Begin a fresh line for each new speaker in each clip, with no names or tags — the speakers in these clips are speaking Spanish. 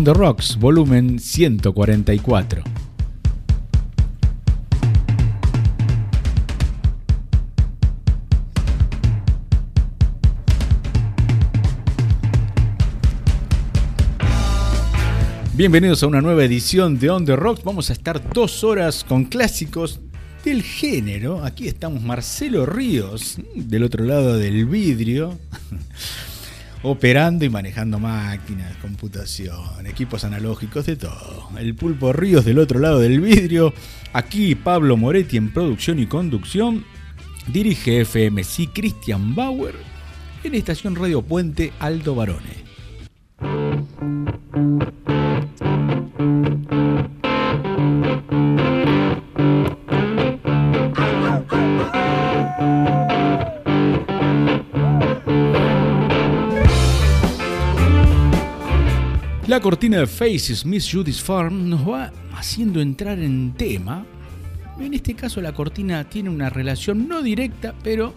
On the Rocks, volumen 144. Bienvenidos a una nueva edición de On the Rocks. Vamos a estar dos horas con clásicos del género. Aquí estamos Marcelo Ríos, del otro lado del vidrio operando y manejando máquinas, computación, equipos analógicos, de todo. El pulpo Ríos del otro lado del vidrio. Aquí Pablo Moretti en producción y conducción. Dirige FMC Christian Bauer en Estación Radio Puente Aldo Barone. La cortina de Faces, Miss Judy's Farm, nos va haciendo entrar en tema. En este caso la cortina tiene una relación no directa, pero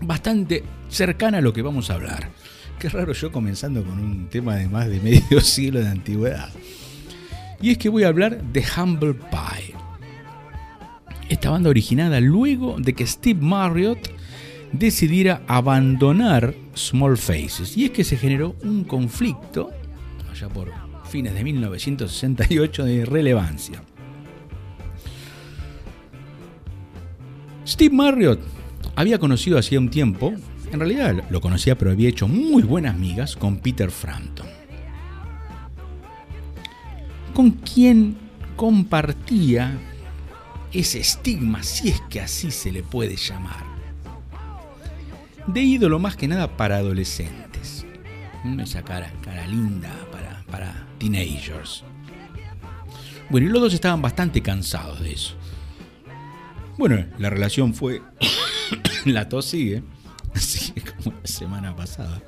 bastante cercana a lo que vamos a hablar. Qué raro yo comenzando con un tema de más de medio siglo de antigüedad. Y es que voy a hablar de Humble Pie. Esta banda originada luego de que Steve Marriott decidiera abandonar Small Faces. Y es que se generó un conflicto ya por fines de 1968 de relevancia. Steve Marriott había conocido hacía un tiempo, en realidad lo conocía pero había hecho muy buenas migas con Peter Frampton, con quien compartía ese estigma, si es que así se le puede llamar, de ídolo más que nada para adolescentes. Esa cara, cara linda, para teenagers. Bueno, y los dos estaban bastante cansados de eso. Bueno, la relación fue. la tos sigue. Así como la semana pasada.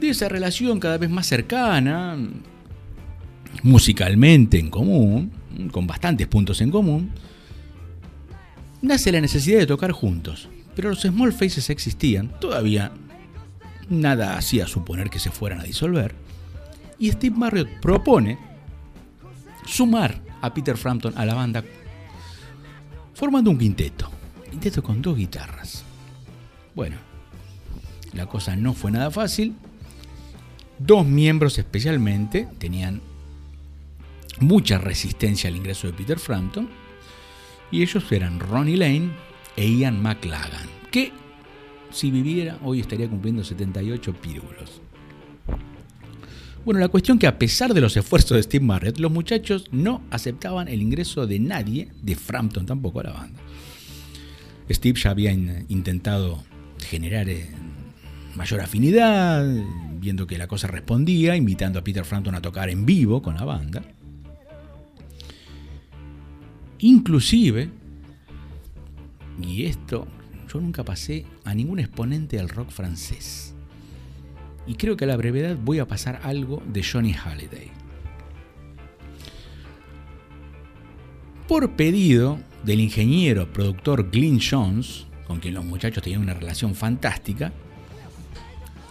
De esa relación cada vez más cercana, musicalmente en común, con bastantes puntos en común, nace la necesidad de tocar juntos. Pero los Small Faces existían, todavía nada hacía suponer que se fueran a disolver, y Steve Marriott propone sumar a Peter Frampton a la banda formando un quinteto, quinteto con dos guitarras. Bueno, la cosa no fue nada fácil. Dos miembros especialmente tenían mucha resistencia al ingreso de Peter Frampton y ellos eran Ronnie Lane e Ian McLagan, que si viviera, hoy estaría cumpliendo 78 pírulos. Bueno, la cuestión que a pesar de los esfuerzos de Steve Marriott, los muchachos no aceptaban el ingreso de nadie, de Frampton tampoco a la banda. Steve ya había intentado generar eh, mayor afinidad, viendo que la cosa respondía, invitando a Peter Frampton a tocar en vivo con la banda. Inclusive, y esto yo nunca pasé a ningún exponente del rock francés. Y creo que a la brevedad voy a pasar algo de Johnny Halliday. Por pedido del ingeniero productor Glyn Jones, con quien los muchachos tenían una relación fantástica,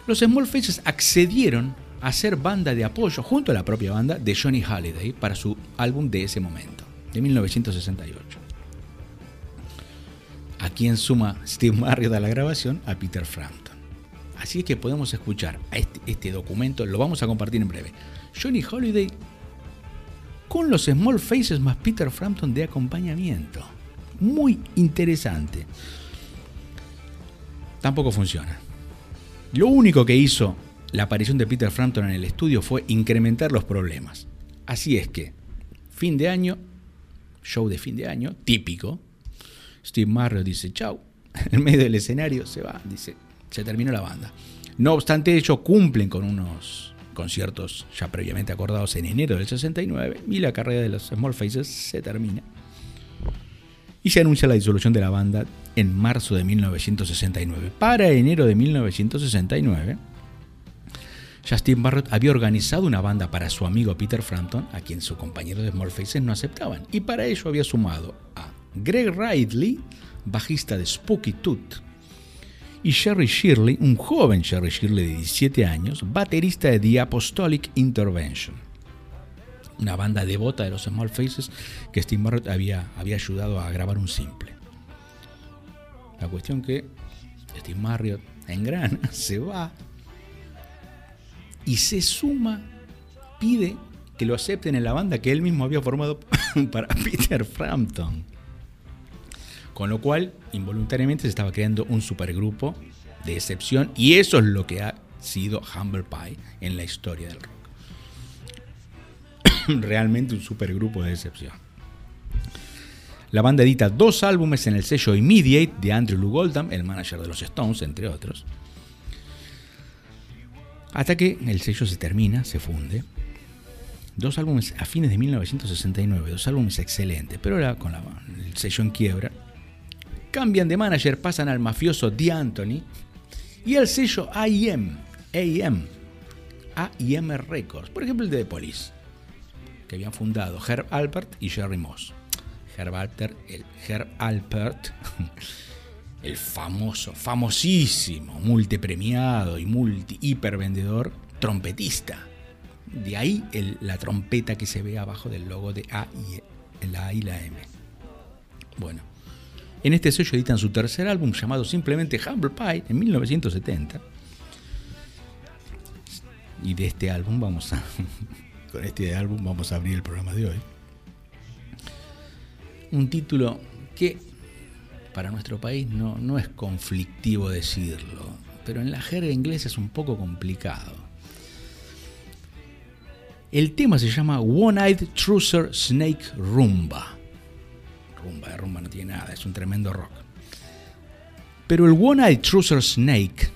los Small Faces accedieron a ser banda de apoyo junto a la propia banda de Johnny Halliday para su álbum de ese momento, de 1968 a quien suma Steve Marriott a la grabación, a Peter Frampton. Así es que podemos escuchar a este, este, documento, lo vamos a compartir en breve. Johnny Holiday con los Small Faces más Peter Frampton de acompañamiento. Muy interesante. Tampoco funciona. Lo único que hizo la aparición de Peter Frampton en el estudio fue incrementar los problemas. Así es que, fin de año, show de fin de año, típico. Steve Marriott dice, chau, en medio del escenario se va, dice, se terminó la banda. No obstante, ellos cumplen con unos conciertos ya previamente acordados en enero del 69 y la carrera de los Small Faces se termina. Y se anuncia la disolución de la banda en marzo de 1969. Para enero de 1969, Justin Barrett había organizado una banda para su amigo Peter Frampton, a quien sus compañeros de Small Faces no aceptaban, y para ello había sumado a Greg Ridley, bajista de Spooky Tooth, y Sherry Shirley, un joven Sherry Shirley de 17 años, baterista de The Apostolic Intervention, una banda devota de los Small Faces que Steve Marriott había, había ayudado a grabar un simple. La cuestión que Steve Marriott engrana, se va y se suma, pide que lo acepten en la banda que él mismo había formado para Peter Frampton. Con lo cual, involuntariamente se estaba creando un supergrupo de excepción y eso es lo que ha sido Humble Pie en la historia del rock. Realmente un supergrupo de excepción. La banda edita dos álbumes en el sello Immediate de Andrew Lou Goldham, el manager de los Stones, entre otros. Hasta que el sello se termina, se funde. Dos álbumes a fines de 1969, dos álbumes excelentes, pero ahora con el sello en quiebra, cambian de manager, pasan al mafioso D. Anthony y al sello AIM, AIM, AIM Records, por ejemplo el de The Police, que habían fundado Herb Alpert y Jerry Moss. Herb Alpert, el Herb Alpert, el famoso, famosísimo, multipremiado y multi hipervendedor trompetista. De ahí la trompeta que se ve abajo del logo de A y la A y la M. Bueno, en este sello editan su tercer álbum llamado simplemente Humble Pie en 1970. Y de este álbum vamos a con este álbum vamos a abrir el programa de hoy. Un título que para nuestro país no, no es conflictivo decirlo, pero en la jerga inglesa es un poco complicado. El tema se llama One-Eyed Trouser Snake Rumba rumba, de rumba no tiene nada, es un tremendo rock. Pero el One-Eyed Trouser Snake,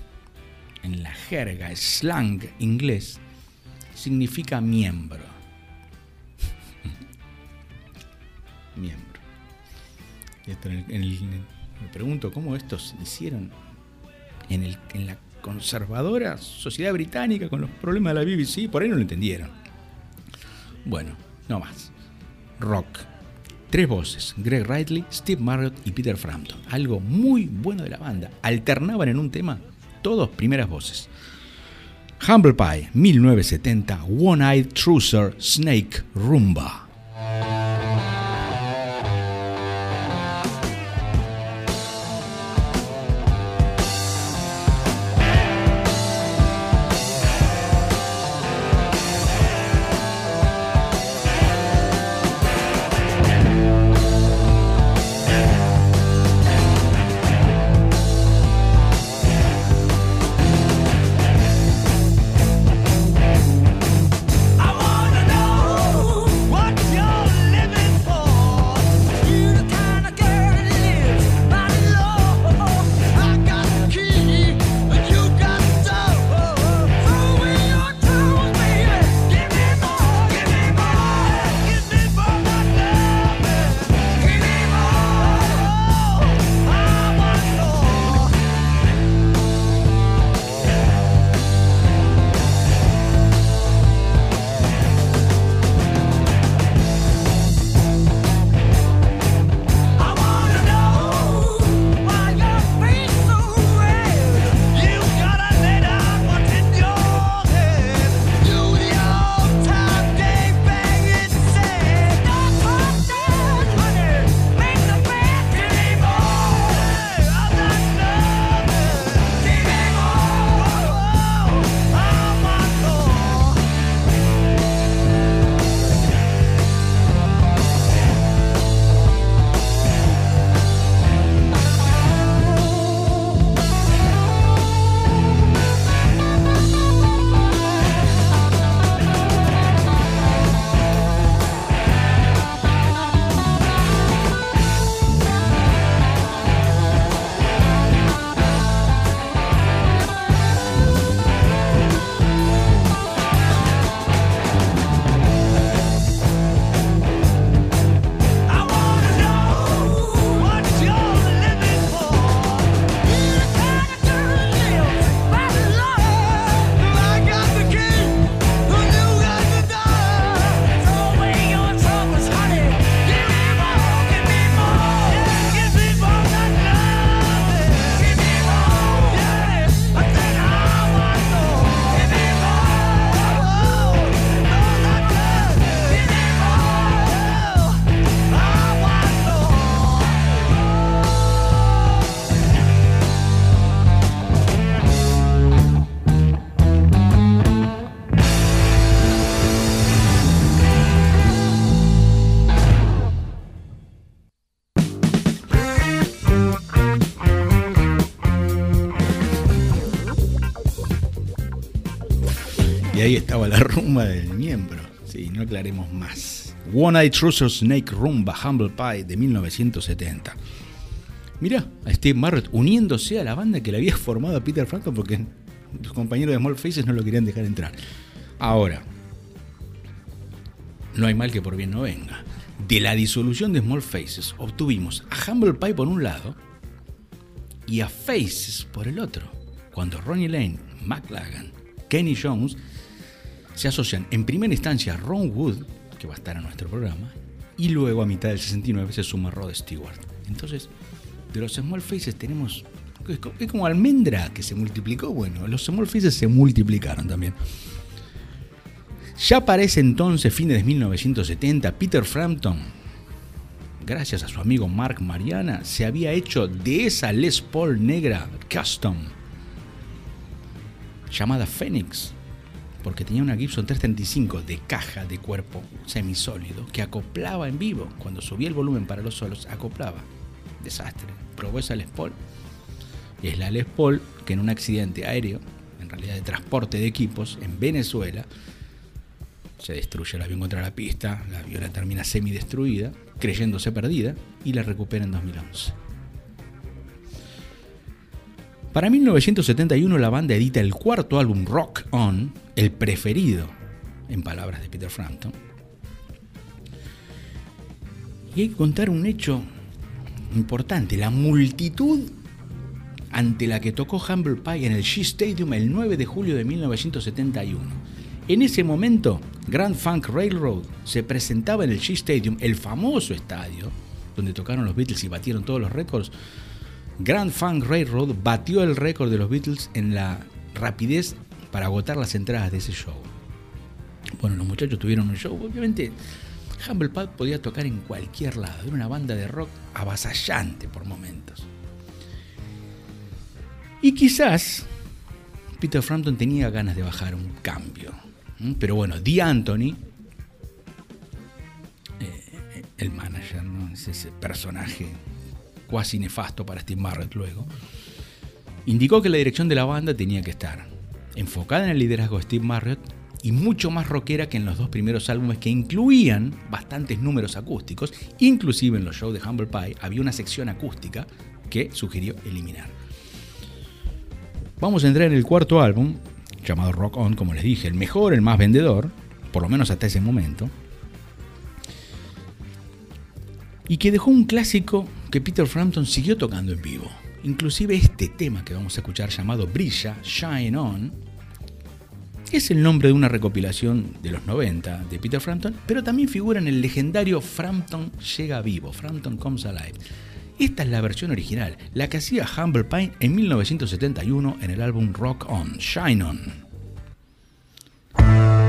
en la jerga slang inglés, significa miembro. miembro. me pregunto cómo estos hicieron en, el, en la conservadora sociedad británica con los problemas de la BBC, por ahí no lo entendieron. Bueno, no más. Rock Tres voces, Greg Ridley, Steve Marriott y Peter Frampton. Algo muy bueno de la banda. Alternaban en un tema todos primeras voces. Humble Pie, 1970, One-Eyed Trouser, Snake, Rumba. Aclaremos más. One Eye Trouser Snake Rumba Humble Pie de 1970. Mirá, a Steve Marriott uniéndose a la banda que le había formado a Peter Frampton porque los compañeros de Small Faces no lo querían dejar entrar. Ahora, no hay mal que por bien no venga. De la disolución de Small Faces obtuvimos a Humble Pie por un lado y a Faces por el otro. Cuando Ronnie Lane, McLagan, Kenny Jones se asocian en primera instancia a Ron Wood, que va a estar en nuestro programa, y luego a mitad del 69 se suma Rod Stewart. Entonces, de los Small Faces tenemos. Es como almendra que se multiplicó. Bueno, los Small Faces se multiplicaron también. Ya para ese entonces, fines de 1970, Peter Frampton, gracias a su amigo Mark Mariana, se había hecho de esa Les Paul negra custom, llamada Phoenix, porque tenía una Gibson 335 de caja de cuerpo semisólido que acoplaba en vivo. Cuando subía el volumen para los solos, acoplaba. Desastre. Probó esa Les Paul. Y es la Les Paul que en un accidente aéreo, en realidad de transporte de equipos, en Venezuela, se destruye el avión contra la pista, la avioneta termina semi-destruida, creyéndose perdida, y la recupera en 2011. Para 1971 la banda edita el cuarto álbum Rock On, el preferido, en palabras de Peter Frampton. Y hay que contar un hecho importante, la multitud ante la que tocó Humble Pie en el Shea Stadium el 9 de julio de 1971. En ese momento, Grand Funk Railroad se presentaba en el Shea Stadium, el famoso estadio donde tocaron los Beatles y batieron todos los récords. Grand Funk Railroad batió el récord de los Beatles en la rapidez para agotar las entradas de ese show. Bueno, los muchachos tuvieron un show, obviamente Humble Pie podía tocar en cualquier lado, era una banda de rock avasallante por momentos. Y quizás Peter Frampton tenía ganas de bajar un cambio. Pero bueno, Dee Anthony, eh, el manager, ¿no? es ese personaje cuasi nefasto para Steve Marriott luego, indicó que la dirección de la banda tenía que estar enfocada en el liderazgo de Steve Marriott y mucho más rockera que en los dos primeros álbumes que incluían bastantes números acústicos, inclusive en los shows de Humble Pie había una sección acústica que sugirió eliminar. Vamos a entrar en el cuarto álbum, llamado Rock On, como les dije, el mejor, el más vendedor, por lo menos hasta ese momento, y que dejó un clásico que Peter Frampton siguió tocando en vivo. Inclusive este tema que vamos a escuchar llamado Brilla, Shine On, es el nombre de una recopilación de los 90 de Peter Frampton, pero también figura en el legendario Frampton Llega Vivo, Frampton Comes Alive. Esta es la versión original, la que hacía Humble Pine en 1971 en el álbum Rock On, Shine On.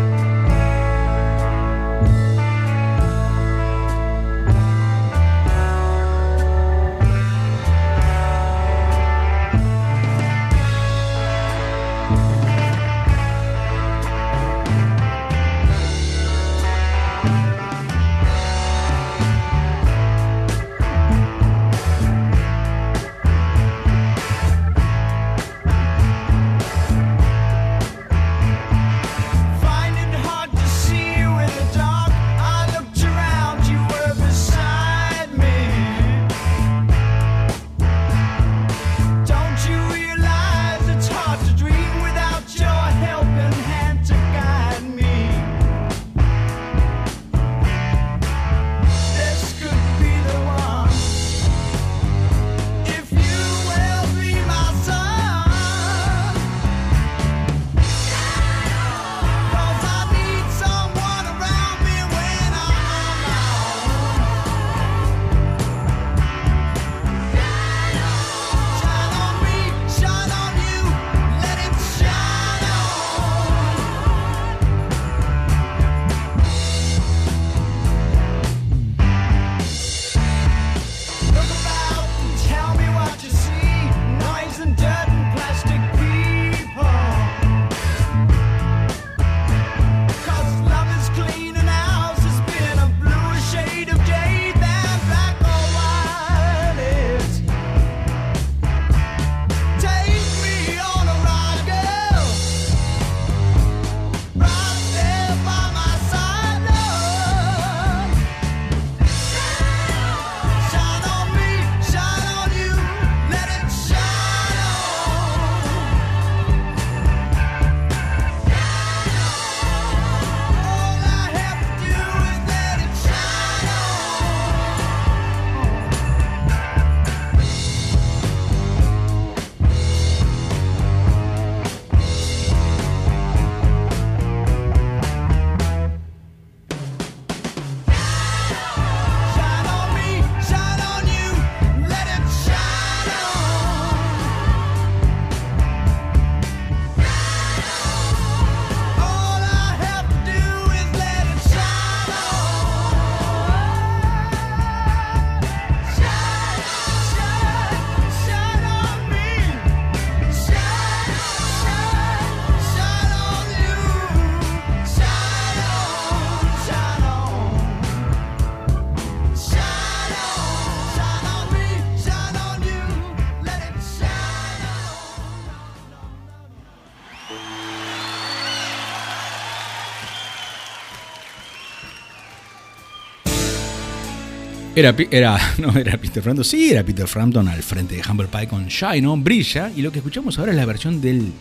Era, era, no, era Peter Frampton, sí, era Peter Frampton al frente de Humble Pie con Shine On, Brilla, y lo que escuchamos ahora es la versión del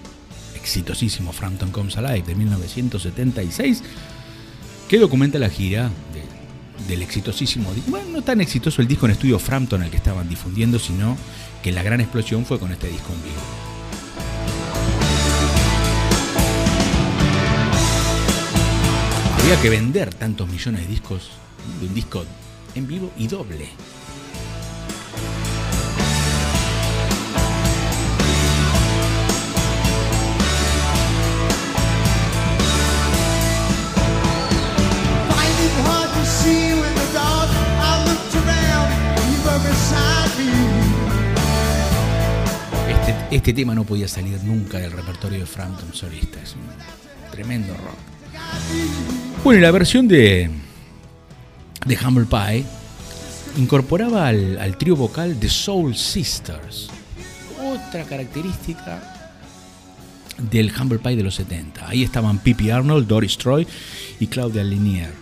exitosísimo Frampton Comes Alive de 1976, que documenta la gira del exitosísimo, bueno, no tan exitoso el disco en estudio Frampton al que estaban difundiendo, sino que la gran explosión fue con este disco en vivo. Había que vender tantos millones de discos de un disco en vivo y doble. Este, este tema no podía salir nunca del repertorio de Frampton solista. Es un tremendo rock. Bueno, y la versión de, de Humble Pie incorporaba al, trío vocal de Soul Sisters, otra característica del Humble Pie de los 70. Ahí estaban Pippi Arnold, Doris Troy y Claudia Linier.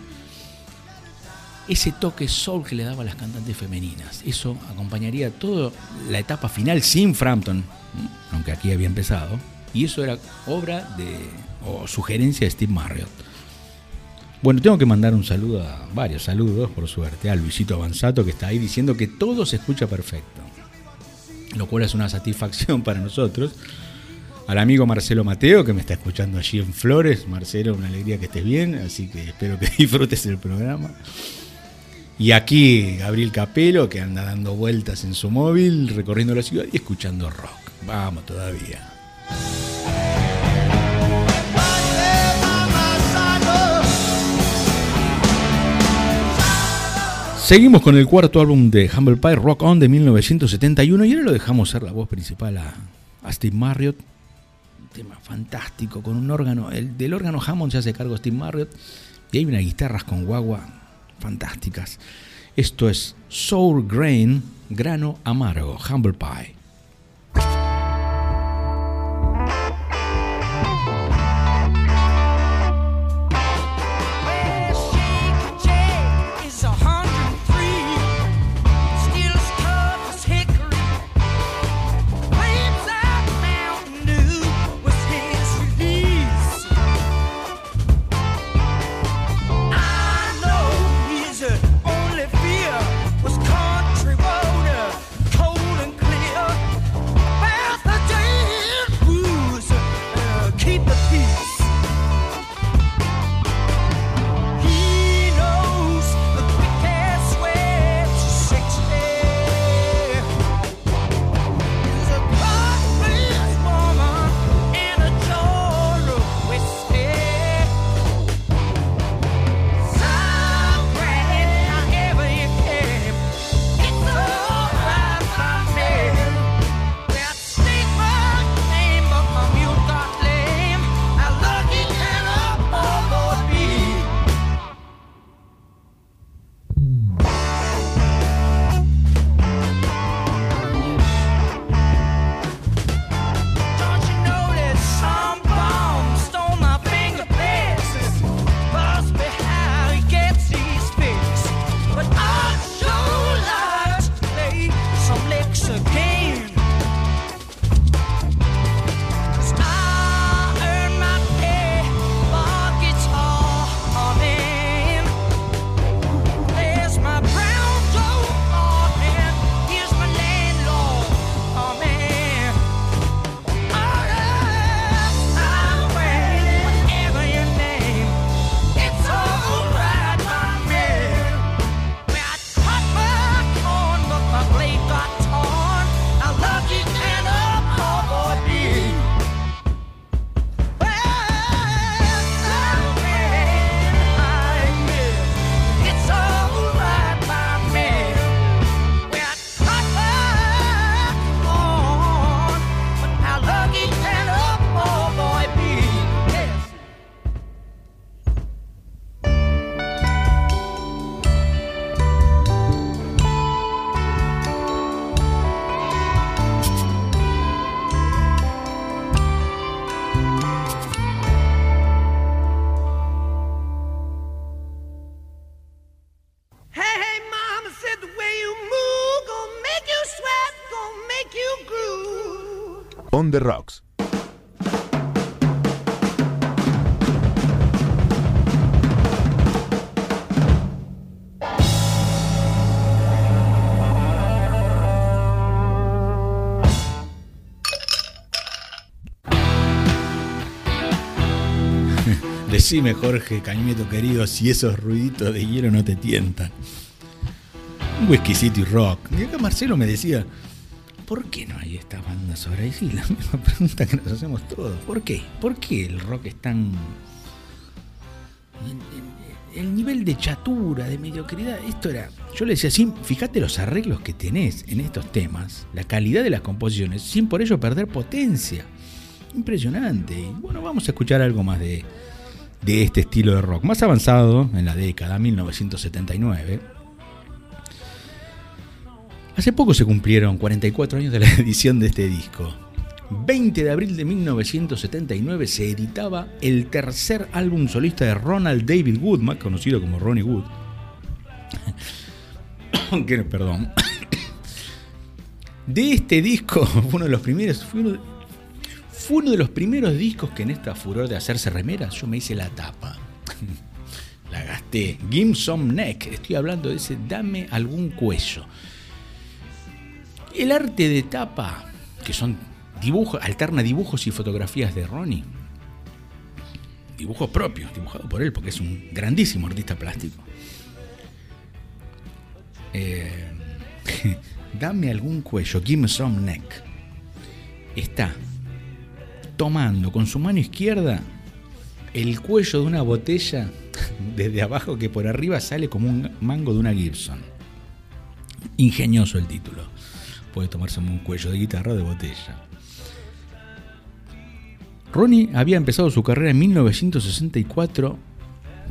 Ese toque soul que le daba a las cantantes femeninas, eso acompañaría toda la etapa final sin Frampton, aunque aquí había empezado, y eso era obra de o sugerencia de Steve Marriott. Bueno, tengo que mandar un saludo a varios saludos, por suerte, a Luisito Avanzato que está ahí diciendo que todo se escucha perfecto, lo cual es una satisfacción para nosotros. Al amigo Marcelo Mateo que me está escuchando allí en Flores. Marcelo, una alegría que estés bien, así que espero que disfrutes el programa. Y aquí Gabriel Capelo que anda dando vueltas en su móvil, recorriendo la ciudad y escuchando rock. Vamos todavía. Seguimos con el cuarto álbum de Humble Pie, Rock On, de 1971, y ahora lo dejamos ser la voz principal a, Steve Marriott. Un tema fantástico, con un órgano. El, del órgano Hammond se hace cargo Steve Marriott, y hay unas guitarras con guagua fantásticas. Esto es Sour Grain, grano amargo, Humble Pie.
On the Rocks.
Decime, Jorge, Cañeto querido, si esos ruiditos de hielo no te tientan. Un whiskycito y rock. Y acá Marcelo me decía, ¿por qué no ahora? Y sí, la misma pregunta que nos hacemos todos. ¿Por qué? ¿Por qué el rock es tan... El nivel de chatura, de mediocridad, esto era... Yo le decía, sin, fíjate los arreglos que tenés en estos temas, la calidad de las composiciones, sin por ello perder potencia. Impresionante. Y bueno, vamos a escuchar algo más de, de este estilo de rock. Más avanzado, en la década 1979. Hace poco se cumplieron 44 años de la edición de este disco. 20 de abril de 1979 se editaba el tercer álbum solista de Ronald David Wood, más conocido como Ronnie Wood. perdón. De este disco, uno de los primeros, fue uno, de los primeros discos que en esta furor de hacerse remeras yo me hice la tapa. la gasté. Give some neck. Estoy hablando de ese dame algún cuello. El arte de tapa, que son dibujos, alterna dibujos y fotografías de Ronnie. Dibujos propios, dibujados por él, porque es un grandísimo artista plástico. Eh, dame algún cuello, give me some neck. Está tomando con su mano izquierda el cuello de una botella desde abajo que por arriba sale como un mango de una Gibson. Ingenioso el título. Puede tomarse un cuello de guitarra de botella. Ronnie había empezado su carrera en 1964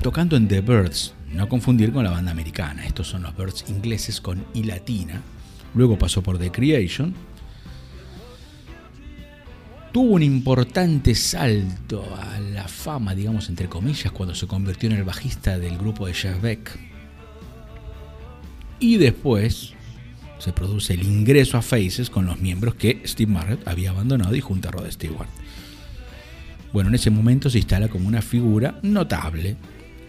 tocando en The Birds, no confundir con la banda americana. Estos son los Birds ingleses con I latina. Luego pasó por The Creation tuvo un importante salto a la fama, digamos, entre comillas, cuando se convirtió en el bajista del grupo de Jeff Beck. Y después se produce el ingreso a Faces con los miembros que Steve Marriott había abandonado y junto a Rod Stewart. Bueno, en ese momento se instala como una figura notable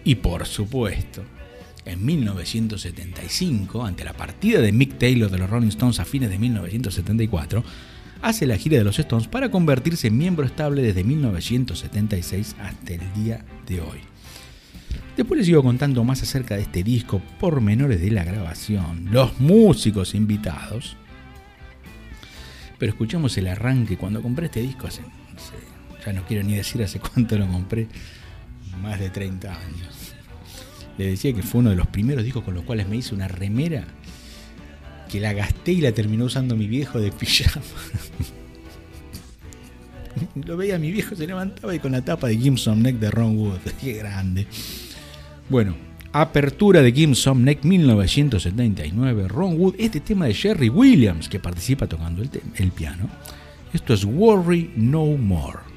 y por supuesto, en 1975, ante la partida de Mick Taylor de los Rolling Stones a fines de 1974, hace la gira de los Stones para convertirse en miembro estable desde 1976 hasta el día de hoy. Después les sigo contando más acerca de este disco, por menores de la grabación, los músicos invitados. Pero escuchamos el arranque cuando compré este disco hace, ya no quiero ni decir hace cuánto lo compré, más de 30 años. Le decía que fue uno de los primeros discos con los cuales me hice una remera que la gasté y la terminó usando mi viejo de pijama. Lo veía mi viejo, se levantaba y con la tapa de Gimson Neck de Ron Wood. Qué grande. Bueno, apertura de Gimson Neck 1979. Ron Wood, este tema de Jerry Williams que participa tocando el, el piano. Esto es Worry No More.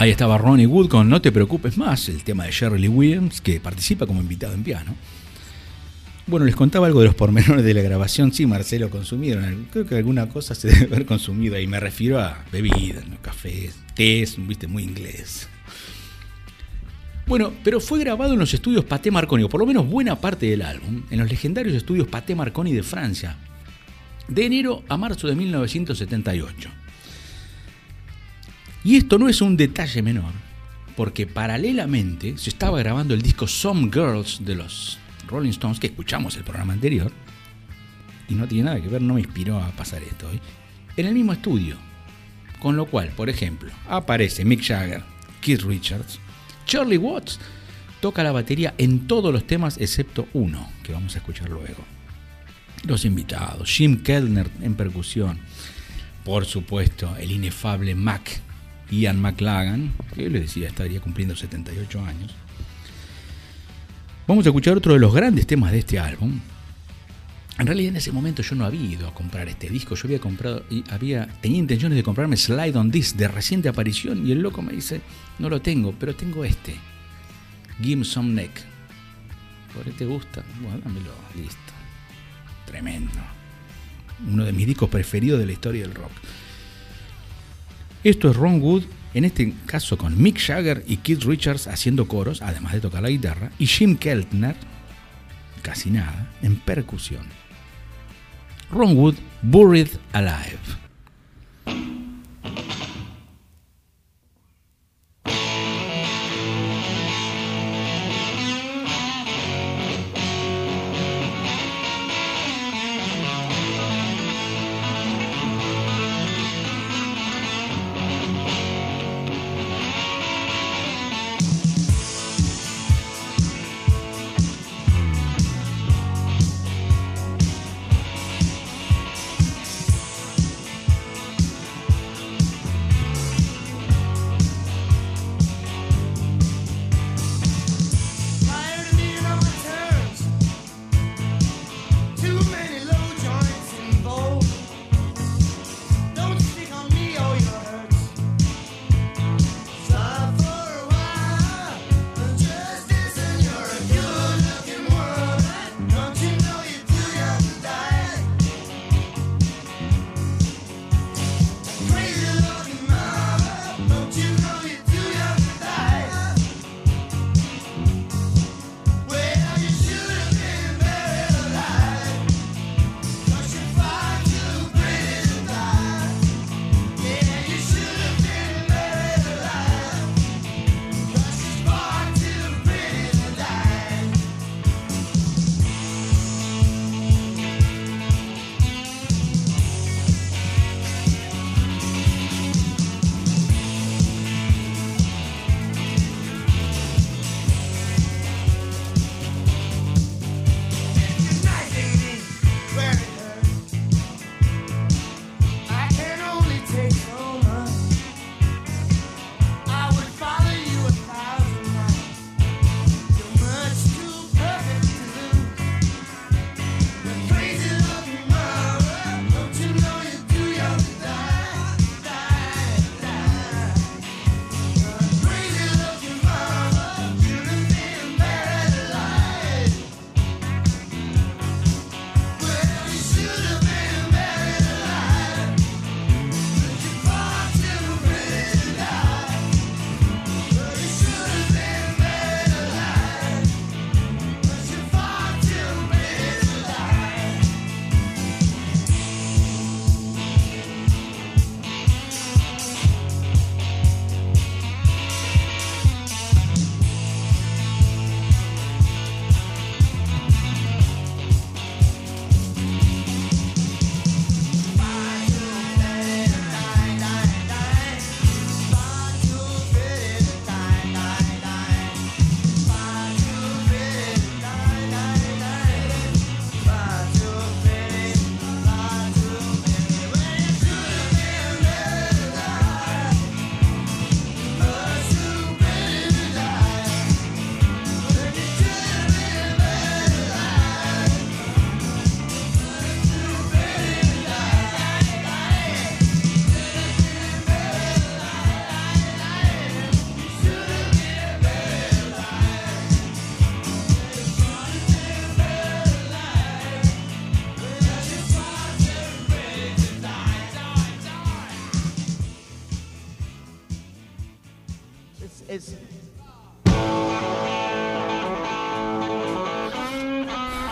Ahí estaba Ronnie Wood con No te preocupes más, el tema de Shirley Williams, que participa como invitado en piano. Bueno, les contaba algo de los pormenores de la grabación. Sí, Marcelo, consumieron. Creo que alguna cosa se debe haber consumido. Y me refiero a bebidas, cafés, tés, viste, muy inglés. Bueno, pero fue grabado en los estudios Paté Marconi, o por lo menos buena parte del álbum, en los legendarios estudios Paté Marconi de Francia, de enero a marzo de 1978. Y esto no es un detalle menor, porque paralelamente se estaba grabando el disco Some Girls de los Rolling Stones, que escuchamos el programa anterior, y no tiene nada que ver, no me inspiró a pasar esto hoy, en el mismo estudio. Con lo cual, por ejemplo, aparece Mick Jagger, Keith Richards, Charlie Watts toca la batería en todos los temas excepto uno, que vamos a escuchar luego. Los invitados, Jim Kellner en percusión, por supuesto, el inefable Mac, Ian McLagan, que les decía estaría cumpliendo 78 años. Vamos a escuchar otro de los grandes temas de este álbum. En realidad en ese momento yo no había ido a comprar este disco, yo había comprado y había tenía intenciones de comprarme Slide on This de reciente aparición y el loco me dice, "No lo tengo, pero tengo este. Give some neck." ¿Por qué te gusta? Bueno, dámelo, listo. Tremendo. Uno de mis discos preferidos de la historia del rock. Esto es Ron Wood, en este caso con Mick Jagger y Keith Richards haciendo coros, además de tocar la guitarra, y Jim Keltner, casi nada, en percusión. Ron Wood, Buried Alive.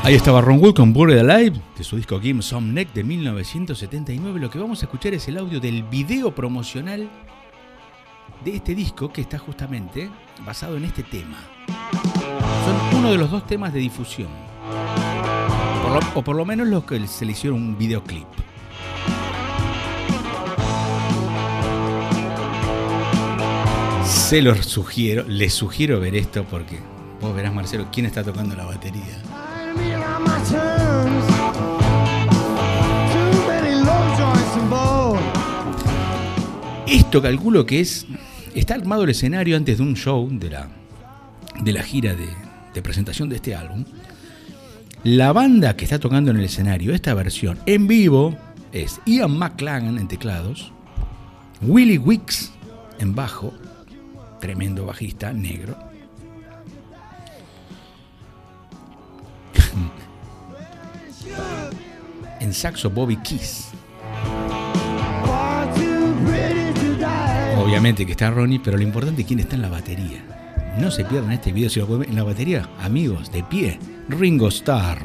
Ahí estaba Ron Wood con Buried Alive de su disco Game Some Neck de 1979. Lo que vamos a escuchar es el audio del video promocional de este disco que está justamente basado en este tema. Son uno de los dos temas de difusión. o por lo menos los que se le hicieron un videoclip. Se los sugiero, les sugiero ver esto porque vos verás, Marcelo, quién está tocando la batería. Esto calculo que es. Está armado el escenario antes de un show de la, de la gira de, presentación de este álbum. La banda que está tocando en el escenario, esta versión en vivo, es Ian McLagan en teclados, Willie Wicks en bajo, tremendo bajista negro, en saxo Bobby Keys. Obviamente que está Ronnie, pero lo importante es quién está en la batería. No se pierdan este video si lo pueden en la batería, amigos, de pie, Ringo Starr.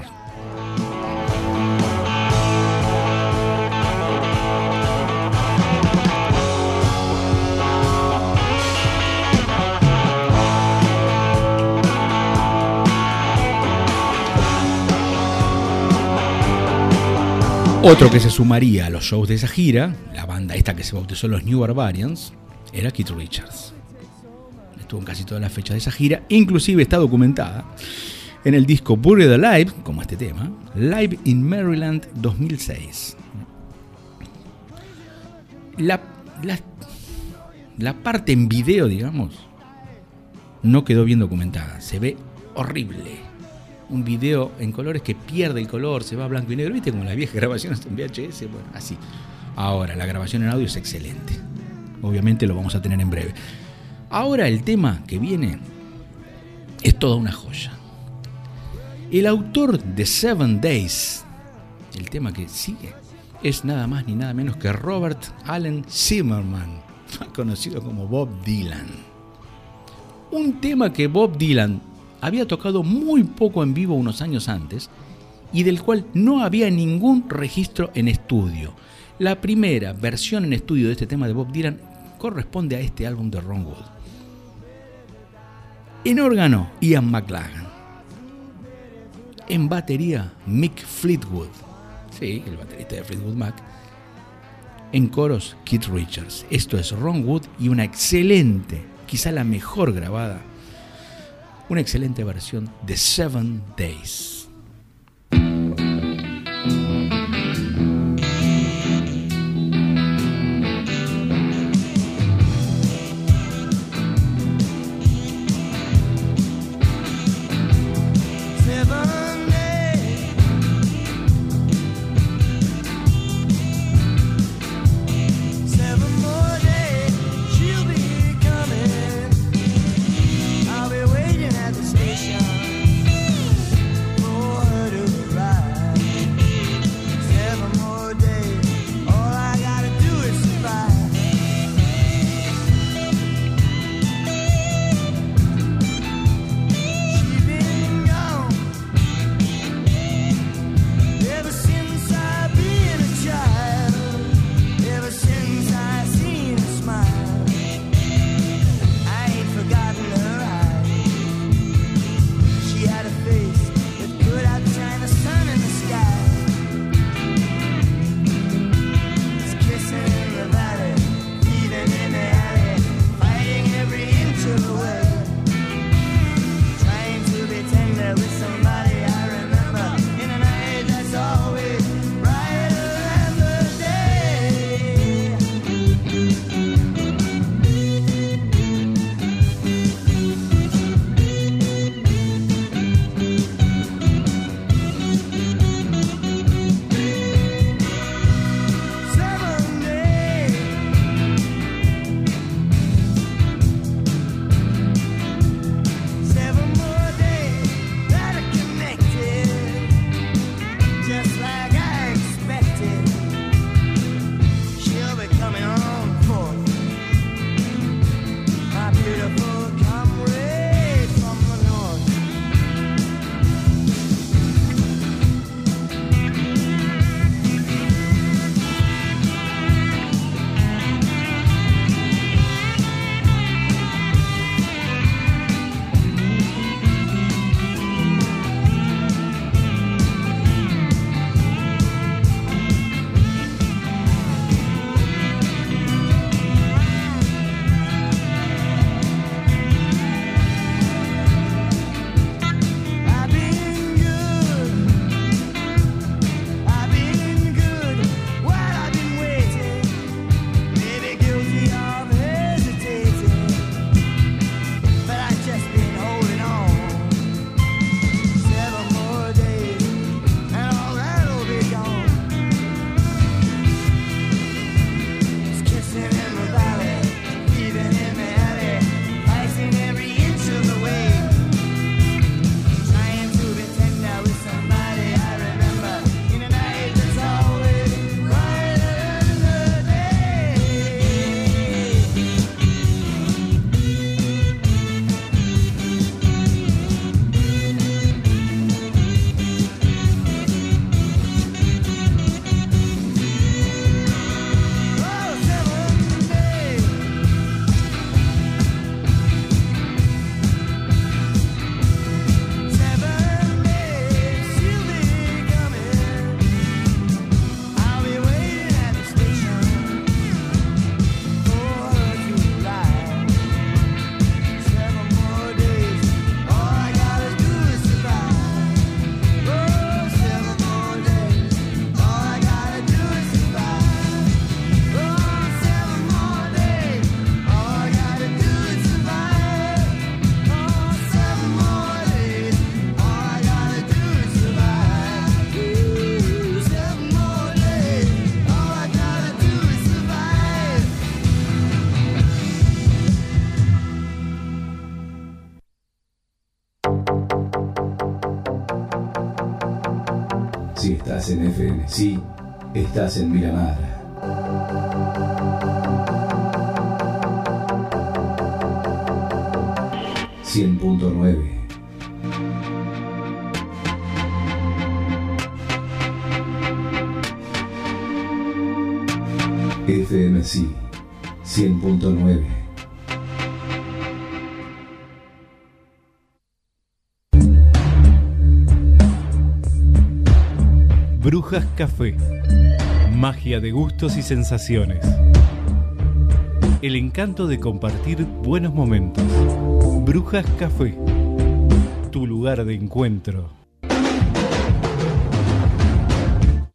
Otro que se sumaría a los shows de esa gira, la banda esta que se bautizó los New Barbarians, era Keith Richards. Estuvo en casi todas las fechas de esa gira, inclusive está documentada en el disco Buried Alive, como este tema, Live in Maryland 2006. La, la, parte en video, digamos, no quedó bien documentada. Se ve horrible un video en colores que pierde el color, se va a blanco y negro, ¿viste? Como las viejas grabaciones en VHS, bueno, así. Ahora, la grabación en audio es excelente. Obviamente lo vamos a tener en breve. Ahora el tema que viene es toda una joya. El autor de Seven Days, el tema que sigue, es nada más ni nada menos que Robert Allen Zimmerman, conocido como Bob Dylan. Un tema que Bob Dylan había tocado muy poco en vivo unos años antes y del cual no había ningún registro en estudio. La primera versión en estudio de este tema de Bob Dylan corresponde a este álbum de Ron Wood. En órgano, Ian McLagan. En batería, Mick Fleetwood. Sí, el baterista de Fleetwood Mac. En coros, Keith Richards. Esto es Ron Wood y una excelente, quizá la mejor grabada una excelente versión de Seven Days.
Sí, estás en Miramar.
Café. Magia de gustos y sensaciones. El encanto de compartir buenos momentos. Brujas Café. Tu lugar de encuentro.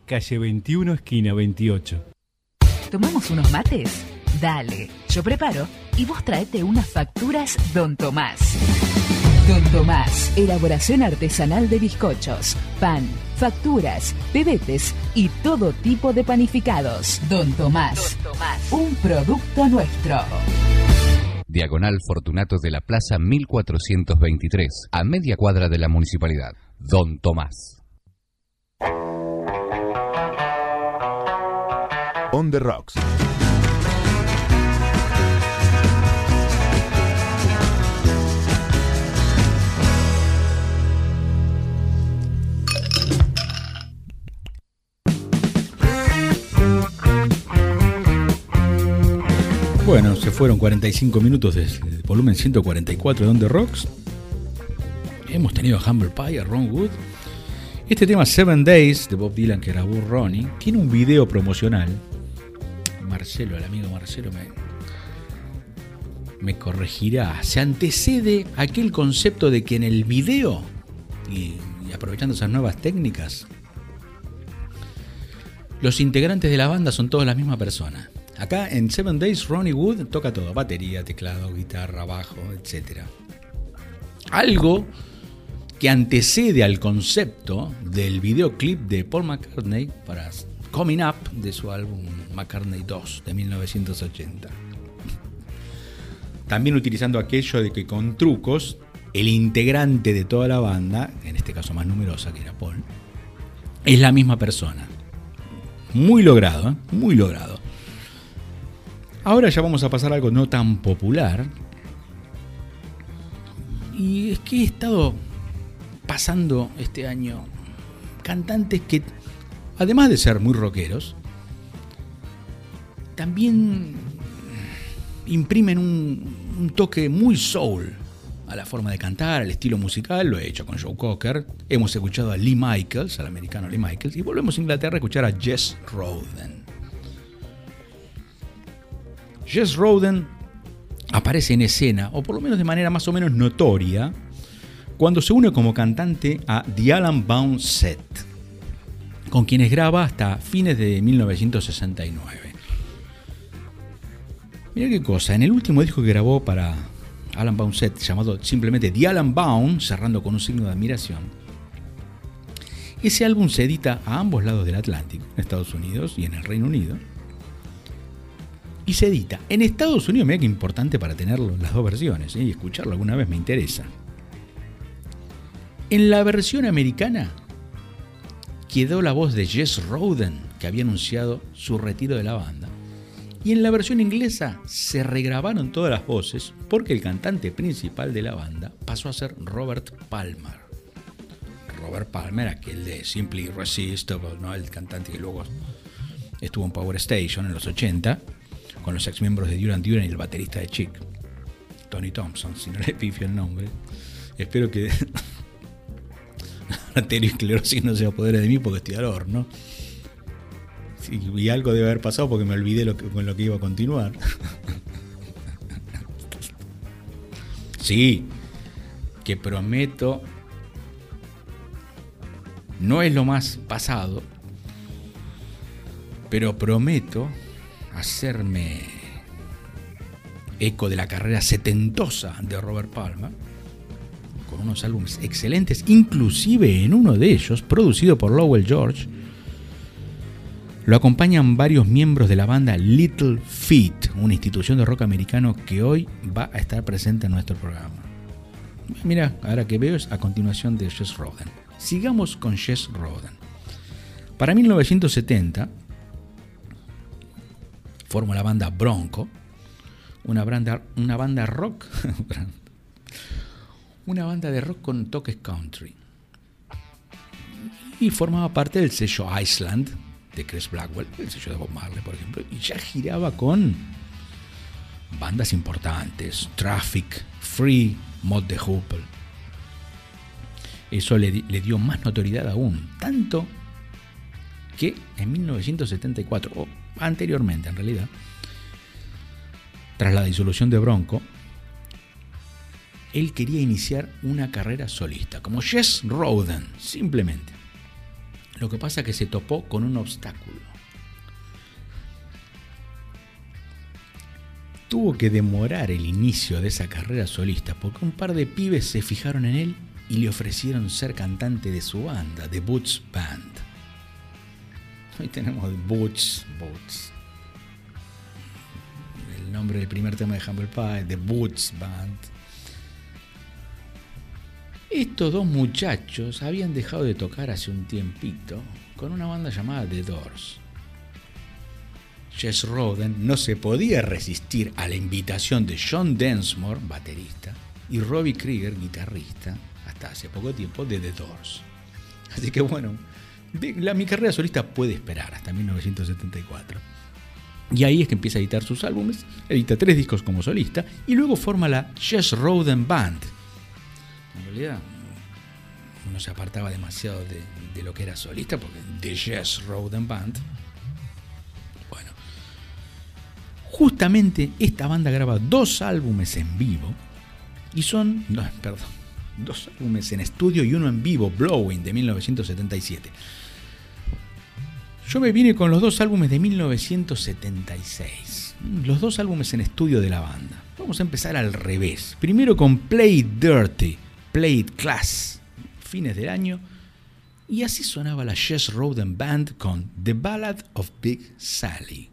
Calle 21, esquina 28.
¿Tomamos unos mates? Dale, yo preparo y vos traete unas facturas Don Tomás. Don Tomás, elaboración artesanal de bizcochos, pan, facturas, pebetes y todo tipo de panificados. Don Tomás, Don Tomás. un producto nuestro.
Diagonal Fortunato de la Plaza 1423, a media cuadra de la municipalidad. Don Tomás.
On the Rocks.
Bueno, se fueron 45 minutos de volumen 144 de On the Rocks. Hemos tenido a Humble Pie, a Ron Wood. Este tema Seven Days de Bob Dylan que grabó Ronnie tiene un video promocional. Marcelo, el amigo Marcelo me, me corregirá. Se antecede aquel concepto de que en el video, y, y aprovechando esas nuevas técnicas, los integrantes de la banda son todos la misma persona. Acá en Seven Days Ronnie Wood toca todo, batería, teclado, guitarra, bajo, etc. Algo que antecede al concepto del videoclip de Paul McCartney para Coming Up de su álbum McCartney 2 de 1980. También utilizando aquello de que con trucos el integrante de toda la banda, en este caso más numerosa que era Paul, es la misma persona. Muy logrado, ¿eh? muy logrado. Ahora ya vamos a pasar a algo no tan popular. Y es que he estado pasando este año cantantes que, además de ser muy rockeros, también imprimen un, toque muy soul a la forma de cantar, al estilo musical. Lo he hecho con Joe Cocker. Hemos escuchado a Lee Michaels, al americano Lee Michaels, y volvemos a Inglaterra a escuchar a Jess Roden. Jess Roden aparece en escena, o por lo menos de manera más o menos notoria, cuando se une como cantante a The Alan Bound Set, con quienes graba hasta fines de 1969. Mira qué cosa, en el último disco que grabó para Alan Bound Set, llamado simplemente The Alan Bound, cerrando con un signo de admiración, ese álbum se edita a ambos lados del Atlántico, en Estados Unidos y en el Reino Unido, y se edita en Estados Unidos, mira que importante para tenerlo las dos versiones ¿eh? y escucharlo alguna vez me interesa. En la versión americana quedó la voz de Jess Roden, que había anunciado su retiro de la banda. Y en la versión inglesa se regrabaron todas las voces porque el cantante principal de la banda pasó a ser Robert Palmer. Robert Palmer, aquel de Simply Irresistible, ¿no? el cantante que luego estuvo en Power Station en los 80, con los ex miembros de Duran Duran y el baterista de Chic, Tony Thompson, si no le pifio el nombre. Espero que la aterosclerosis no se apodere de mí porque estoy al horno. Sí, y algo debe haber pasado porque me olvidé con lo que iba a continuar. sí, que prometo no es lo más pasado, pero prometo hacerme eco de la carrera setentosa de Robert Palmer, con unos álbumes excelentes, inclusive en uno de ellos, producido por Lowell George, lo acompañan varios miembros de la banda Little Feat, una institución de rock americano que hoy va a estar presente en nuestro programa. Mira, ahora que veo es a continuación de Jess Roden. Sigamos con Jess Roden. Para 1970 forma la banda Bronco, una banda, una banda rock, una banda de rock con toques country. Y formaba parte del sello Iceland de Chris Blackwell, el sello de Bob Marley, por ejemplo, y ya giraba con bandas importantes, Traffic, Free, Mod de Hoople. Eso le, dio más notoriedad aún, tanto que en 1974, o anteriormente en realidad, tras la disolución de Bronco, él quería iniciar una carrera solista, como Jess Roden, simplemente. Lo que pasa es que se topó con un obstáculo. Tuvo que demorar el inicio de esa carrera solista porque un par de pibes se fijaron en él y le ofrecieron ser cantante de su banda, The Boots Band. Hoy tenemos Boots, Boots. El nombre del primer tema de Humble Pie, The Boots Band. Estos dos muchachos habían dejado de tocar hace un tiempito con una banda llamada The Doors. Jess Roden no se podía resistir a la invitación de John Densmore, baterista, y Robbie Krieger, guitarrista, hasta hace poco tiempo de The Doors. Así que bueno, la, mi carrera solista puede esperar hasta 1974. Y ahí es que empieza a editar sus álbumes, edita tres discos como solista y luego forma la Jess Roden Band. En realidad no se apartaba demasiado de, de lo que era solista porque The Jess Roden Band. Bueno, justamente esta banda graba dos álbumes en vivo y son, no, perdón, dos álbumes en estudio y uno en vivo, Blowing, de 1977. Yo me vine con los dos álbumes de 1976. Los dos álbumes en estudio de la banda. Vamos a empezar al revés. Primero con Play Dirty, Play It Class, fines del año. Y así sonaba la Jess Roden Band con The Ballad of Big Sally.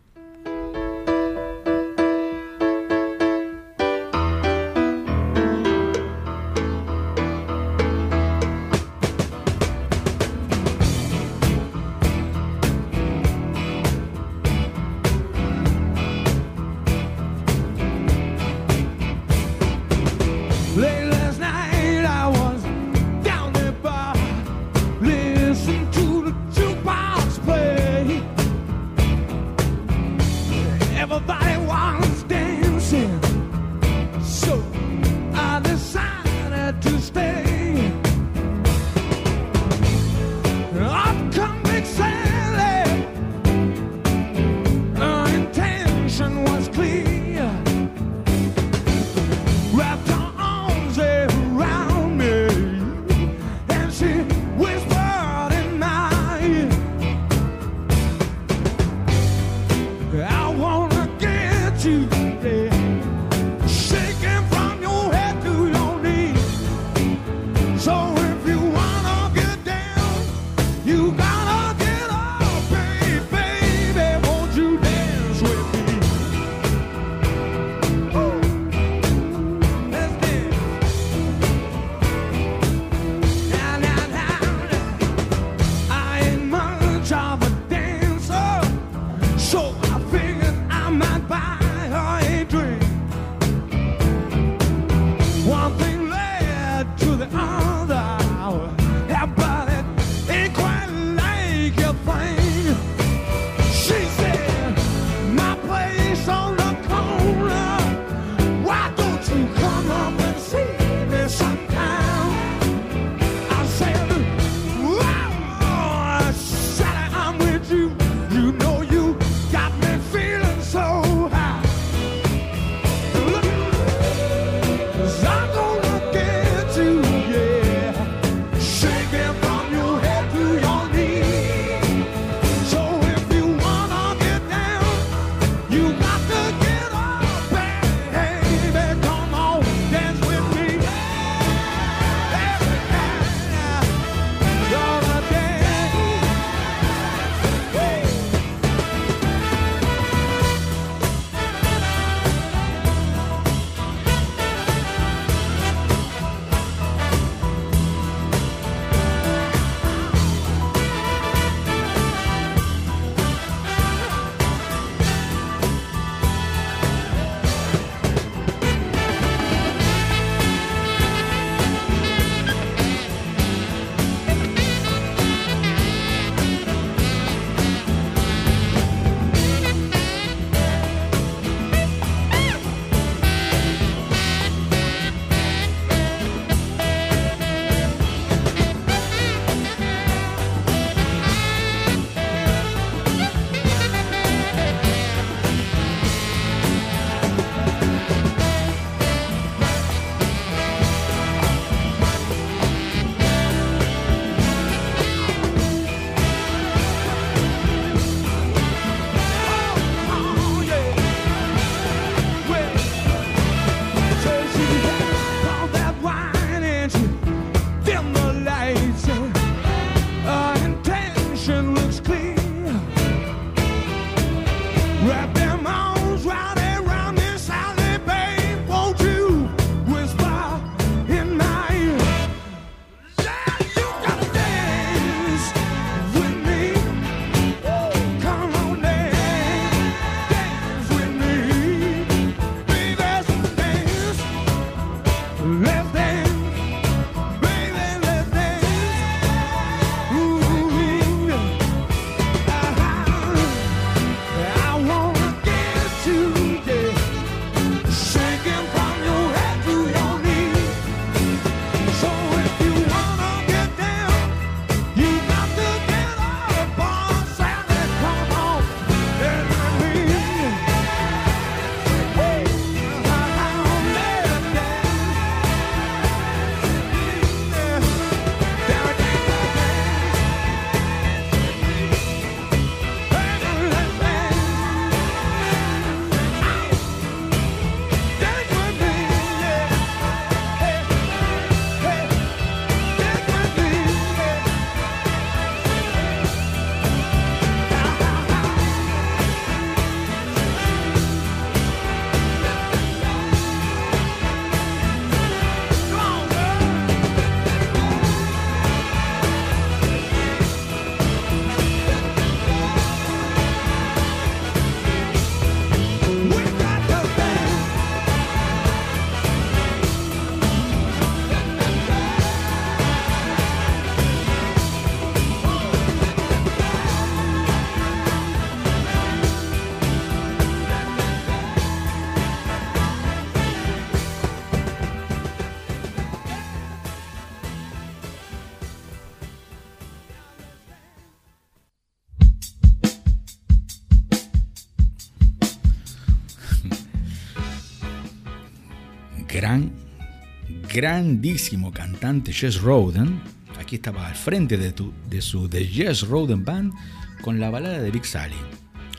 Grandísimo cantante Jess Roden. Aquí estaba al frente de, tu- de su The Jess Roden Band con la balada de Big Sally.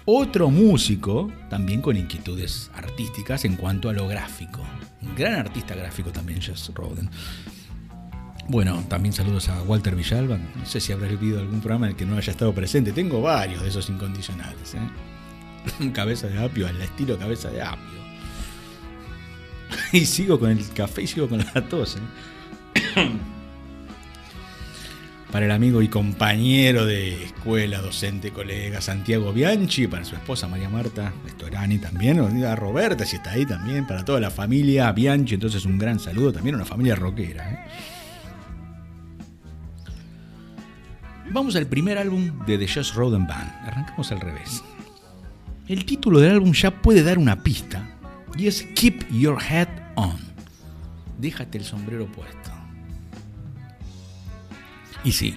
Otro músico también con inquietudes artísticas en cuanto a lo gráfico. Un gran artista gráfico también Jess Roden. Bueno, también saludos a Walter Villalba. No sé si habrás vivido algún programa en el que no haya estado presente. Tengo varios de esos incondicionales. ¿eh? Cabeza de apio, al estilo cabeza de apio. Y sigo con el café y sigo con la tos. ¿eh? Para el amigo y compañero de escuela, docente, colega Santiago Bianchi, para su esposa María Marta Estorani también, a Roberta si está ahí también, para toda la familia Bianchi, entonces un gran saludo también a una familia rockera. ¿eh? Vamos al primer álbum de The Josh Roden Band. Arrancamos al revés. El título del álbum ya puede dar una pista y es Keep Your Head Déjate el sombrero puesto. Y sí,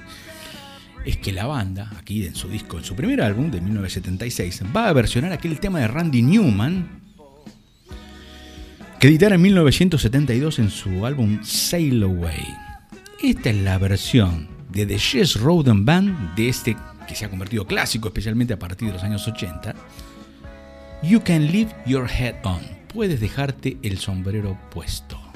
es que la banda, aquí en su disco, en su primer álbum de 1976, va a versionar aquel tema de Randy Newman que editara en 1972 en su álbum Sail Away. Esta es la versión de The Jess Roden Band de este que se ha convertido clásico, especialmente a partir de los años 80. You can leave your head on. Puedes dejarte el sombrero puesto.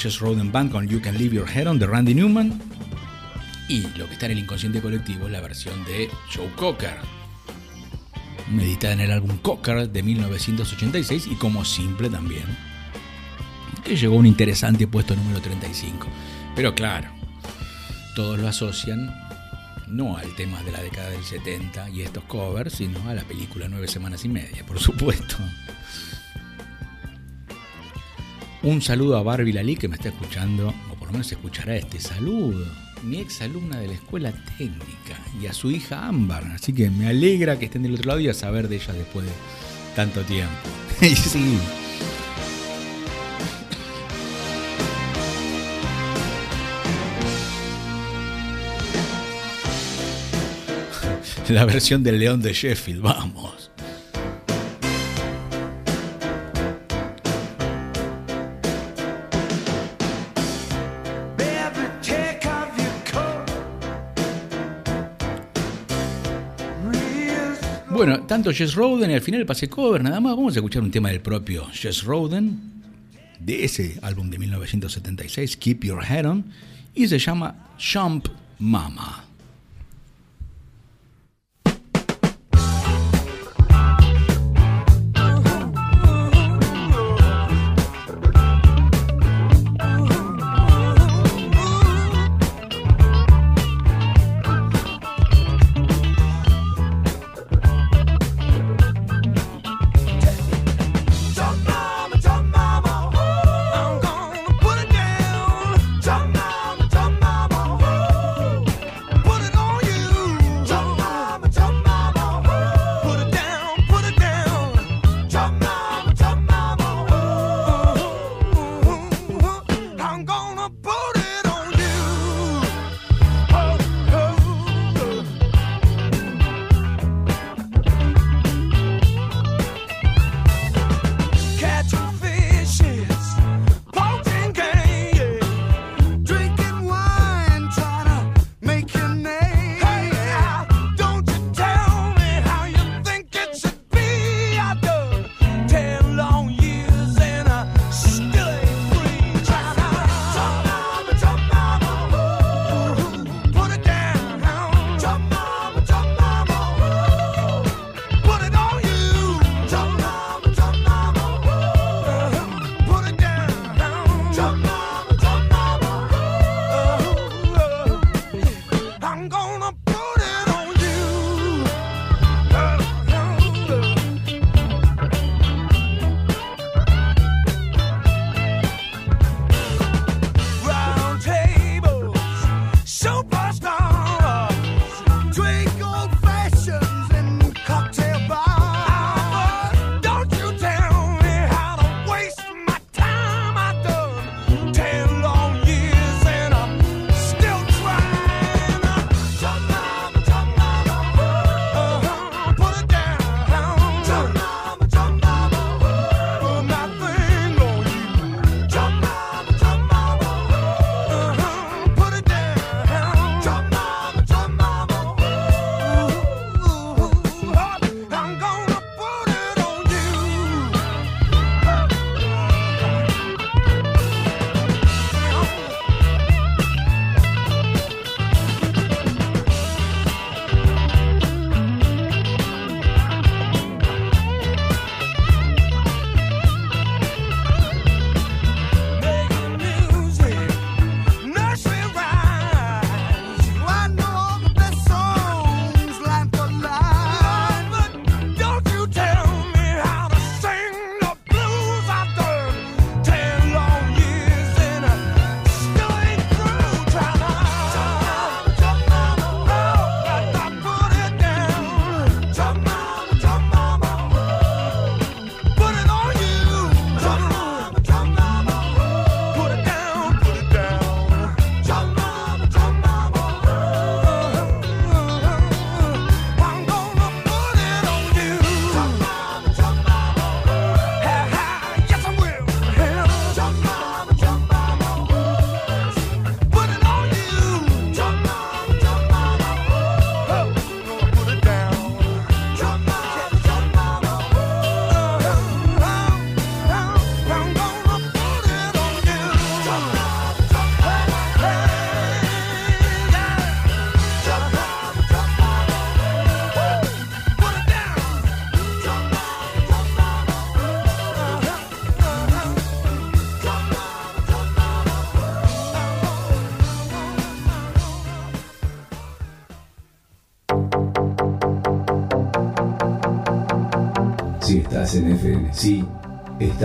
Chess Roden Band con You Can Leave Your Head On de Randy Newman. Y lo que está en el inconsciente colectivo es la versión de Joe Cocker, editada en el álbum Cocker de 1986 y como simple también, que llegó a un interesante puesto número 35. Pero claro, todos lo asocian no al tema de la década del 70 y estos covers, sino a la película Nueve Semanas y Media, por supuesto. Un saludo a Barbie Lali que me está escuchando, o por lo menos escuchará este saludo. Mi ex alumna de la escuela técnica y a su hija Ámbar. Así que me alegra que estén del otro lado y a saber de ella después de tanto tiempo. sí, la versión del León de Sheffield, vamos. Bueno, tanto Jess Roden y al final pasé cover, nada más. Vamos a escuchar un tema del propio Jess Roden, de ese álbum de 1976, Keep Your Head On, y se llama Jump Mama.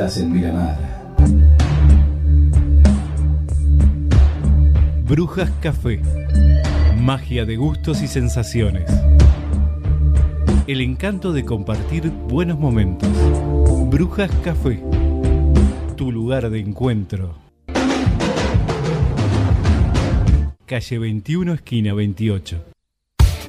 Estás en Miramar.
Brujas Café. Magia de gustos y sensaciones. El encanto de compartir buenos momentos. Brujas Café. Tu lugar de encuentro. Calle 21, esquina 28.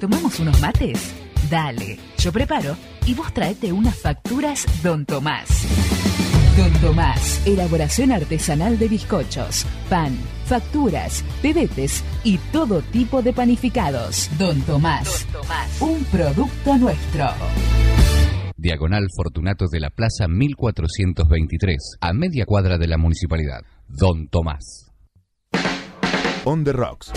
¿Tomamos unos mates? Dale, yo preparo y vos traete unas facturas Don Tomás. Don Tomás, elaboración artesanal de bizcochos, pan, facturas, bebetes y todo tipo de panificados. Don Tomás, un producto nuestro.
Diagonal Fortunato de la Plaza 1423, a media cuadra de la municipalidad. Don Tomás.
On the Rocks.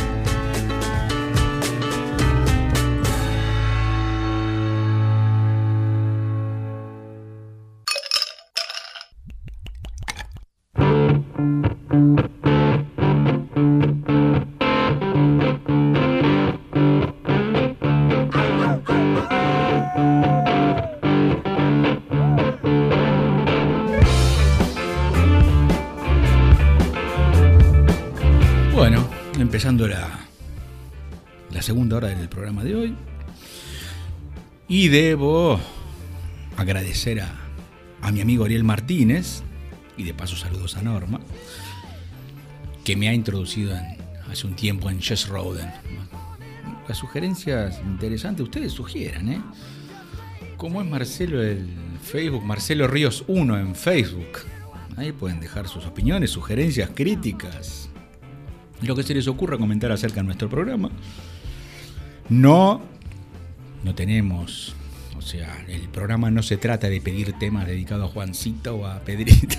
Segunda hora del programa de hoy. Y debo agradecer a, a mi amigo Ariel Martínez, y de paso saludos a Norma, que me ha introducido en- hace un tiempo en Jess Roden. Las sugerencias interesantes ustedes sugieran, ¿eh? ¿Cómo es Marcelo el Facebook? Marcelo Ríos 1 en Facebook. Ahí pueden dejar sus opiniones, sugerencias, críticas, lo que se les ocurra comentar acerca de nuestro programa. No, no tenemos, o sea, el programa no se trata de pedir temas dedicados a Juancita o a Pedrito,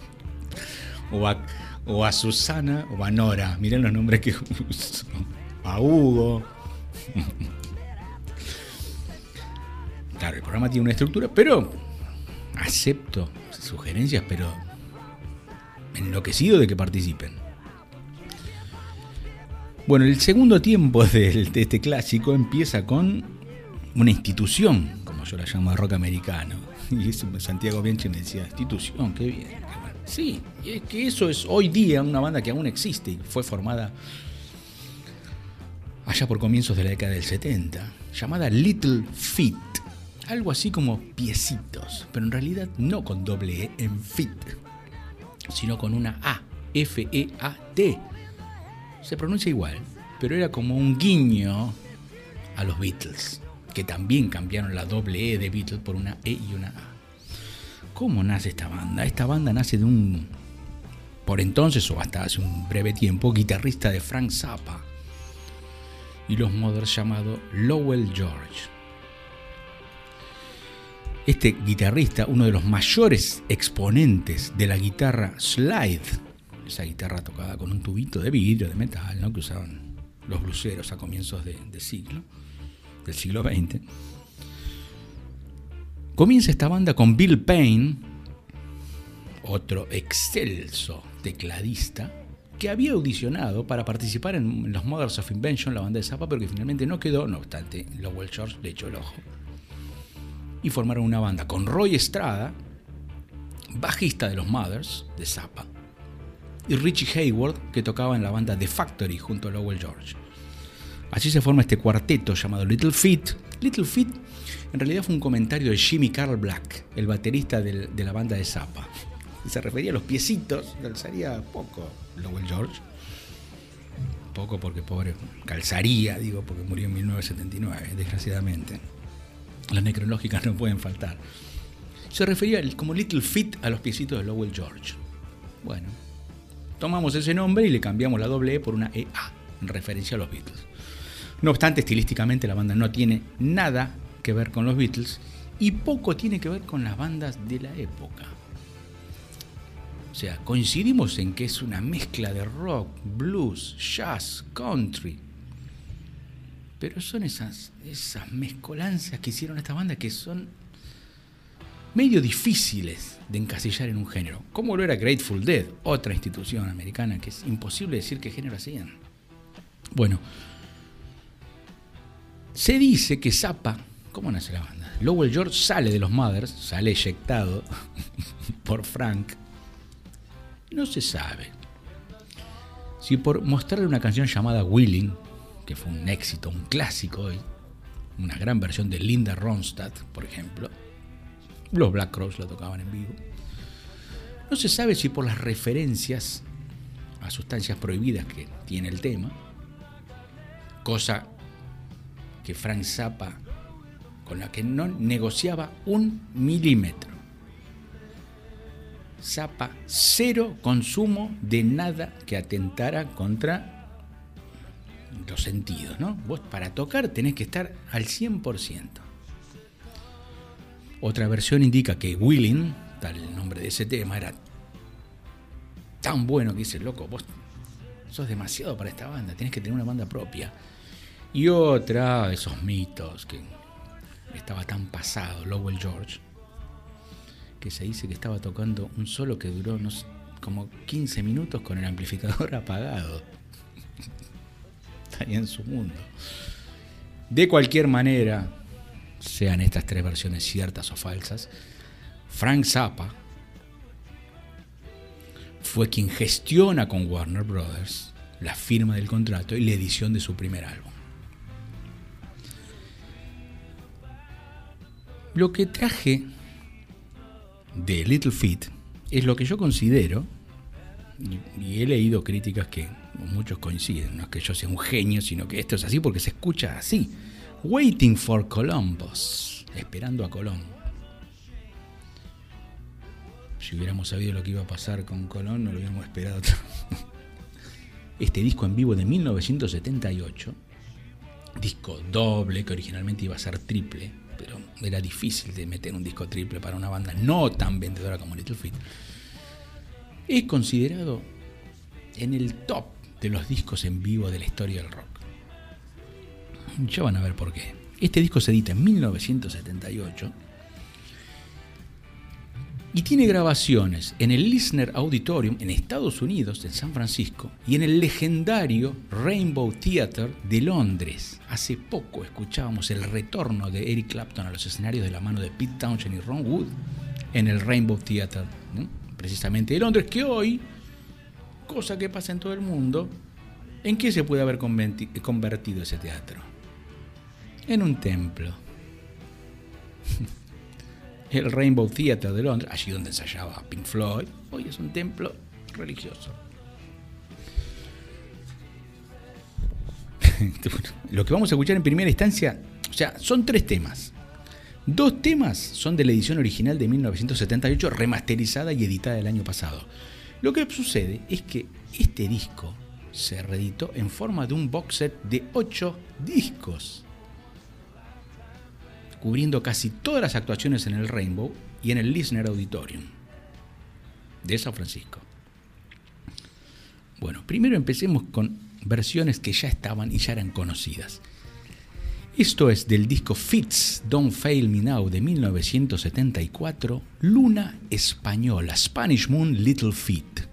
o a, o a Susana o a Nora. Miren los nombres que uso. A Hugo. Claro, el programa tiene una estructura, pero acepto sugerencias, pero enloquecido de que participen. Bueno, el segundo tiempo de este clásico empieza con una institución, como yo la llamo de rock americano. Y Santiago Bianchi me decía, institución, qué bien. qué bueno". Sí, y es que eso es hoy día una banda que aún existe. y Fue formada allá por comienzos de la década del 70, llamada Little Feet. Algo así como piecitos, pero en realidad no con doble E en fit, sino con una A, F-E-A-T. Se pronuncia igual, pero era como un guiño a los Beatles, que también cambiaron la doble E de Beatles por una E y una A. ¿Cómo nace esta banda? Esta banda nace de un, por entonces o hasta hace un breve tiempo, guitarrista de Frank Zappa y los Mothers llamado Lowell George. Este guitarrista, uno de los mayores exponentes de la guitarra slide, esa guitarra tocada con un tubito de vidrio, de metal, ¿no? que usaban los bluseros a comienzos de, siglo, del siglo XX. Comienza esta banda con Bill Payne, otro excelso tecladista, que había audicionado para participar en los Mothers of Invention, la banda de Zappa, pero que finalmente no quedó, no obstante, Lowell George le echó el ojo. Y formaron una banda con Roy Estrada, bajista de los Mothers, de Zappa, y Richie Hayward, que tocaba en la banda The Factory junto a Lowell George. Así se forma este cuarteto llamado Little Feat. Little Feat en realidad fue un comentario de Jimmy Carl Black, el baterista del- de la banda de Zappa. Se refería a los piecitos, calzaría poco Lowell George. Poco porque pobre, calzaría, digo, porque murió en 1979, desgraciadamente. Las necrológicas no pueden faltar. Se refería como Little Feet a los piecitos de Lowell George. Bueno, tomamos ese nombre y le cambiamos la doble E por una EA, en referencia a los Beatles. No obstante, estilísticamente la banda no tiene nada que ver con los Beatles y poco tiene que ver con las bandas de la época. O sea, coincidimos en que es una mezcla de rock, blues, jazz, country. Pero son esas, esas mezcolancias que hicieron esta banda que son medio difíciles de encasillar en un género. Como lo era Grateful Dead, otra institución americana que es imposible decir qué género hacían. Bueno, se dice que Zappa ¿Cómo nace la banda? Lowell George sale de los Mothers, sale eyectado por Frank. No se sabe si por mostrarle una canción llamada Willing, que fue un éxito, un clásico hoy, una gran versión de Linda Ronstadt, por ejemplo, los Black Crowes lo tocaban en vivo. No se sabe si por las referencias a sustancias prohibidas que tiene el tema, cosa que Frank Zappa con la que no negociaba un milímetro. Zappa, cero consumo de nada que atentara contra los sentidos, ¿no? Vos para tocar tenés que estar al 100%. Otra versión indica que Willing, tal el nombre de ese tema, era tan bueno que dice, loco, vos sos demasiado para esta banda, tenés que tener una banda propia. Y otra, esos mitos que estaba tan pasado, Lowell George, que se dice que estaba tocando un solo que duró no sé, como 15 minutos con el amplificador apagado. Estaría en su mundo. De cualquier manera, sean estas tres versiones ciertas o falsas, Frank Zappa fue quien gestiona con Warner Brothers la firma del contrato y la edición de su primer álbum. Lo que traje de Little Feat es lo que yo considero, y, he leído críticas que muchos coinciden, no es que yo sea un genio, sino que esto es así porque se escucha así. Waiting for Columbus, esperando a Colón. Si hubiéramos sabido lo que iba a pasar con Colón, no lo hubiéramos esperado. Este disco en vivo de 1978, disco doble que originalmente iba a ser triple, pero era difícil de meter un disco triple para una banda no tan vendedora como Little Feat, es considerado en el top de los discos en vivo de la historia del rock. Ya van a ver por qué. Este disco se edita en 1978 y tiene grabaciones en el Listener Auditorium en Estados Unidos, en San Francisco, y en el legendario Rainbow Theatre de Londres. Hace poco escuchábamos el retorno de Eric Clapton a los escenarios de la mano de Pete Townshend y Ron Wood en el Rainbow Theatre, precisamente de Londres, que hoy, cosa que pasa en todo el mundo, ¿en qué se puede haber converti- convertido ese teatro? En un templo. el Rainbow Theatre de Londres, allí donde ensayaba Pink Floyd, hoy es un templo religioso. Lo que vamos a escuchar en primera instancia, o sea, son tres temas. Dos temas son de la edición original de 1978, remasterizada y editada el año pasado. Lo que sucede es que este disco se reeditó en forma de un box set de ocho discos cubriendo casi todas las actuaciones en el Rainbow y en el Listener Auditorium de San Francisco. Bueno, primero empecemos con versiones que ya estaban y ya eran conocidas. Esto es del disco Fits Don't Fail Me Now de 1974, Luna Española, Spanish Moon Little Feet.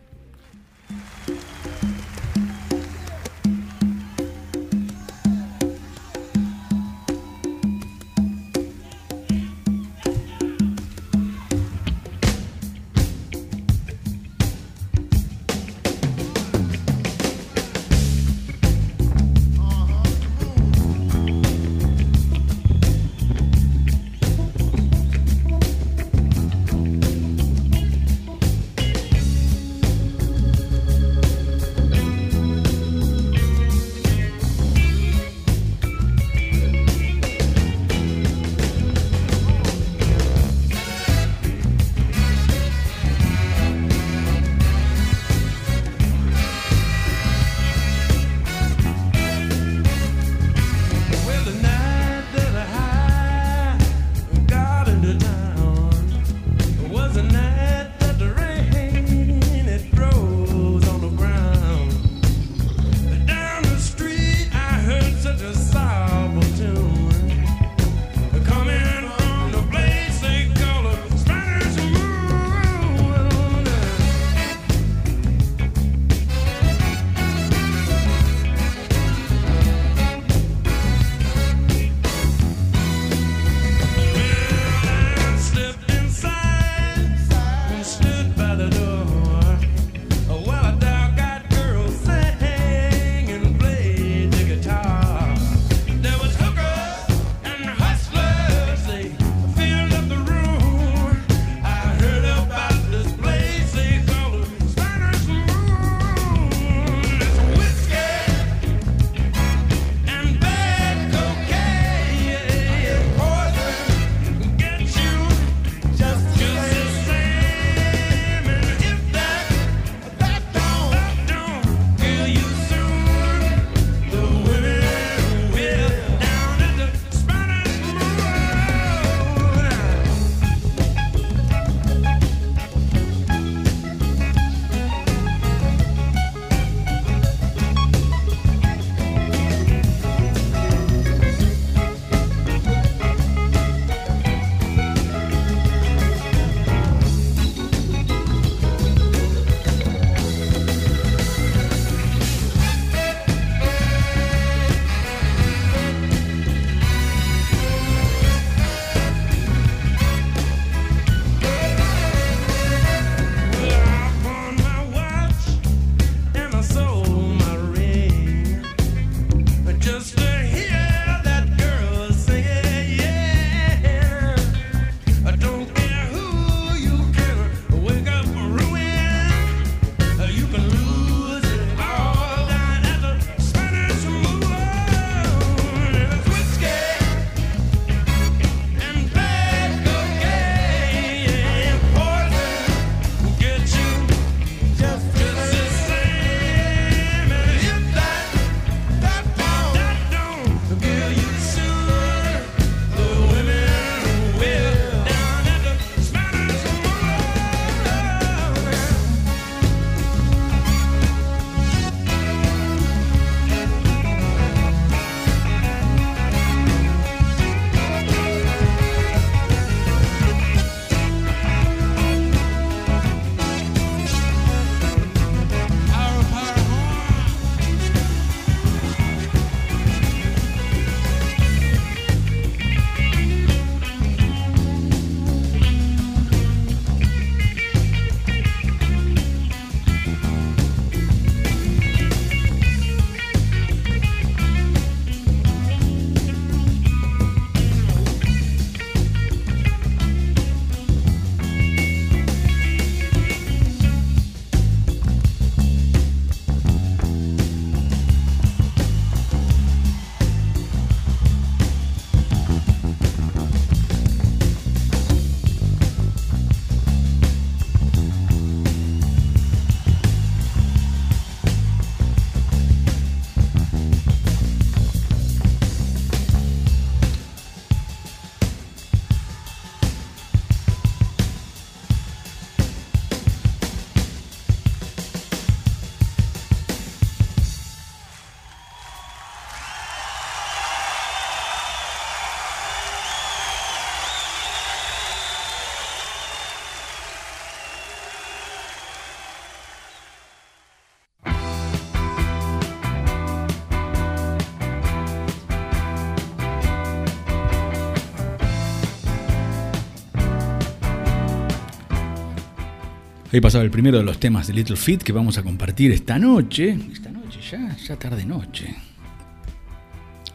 Ahí pasaba el primero de los temas de Little Feat que vamos a compartir esta noche. Esta noche, ya, ya tarde noche.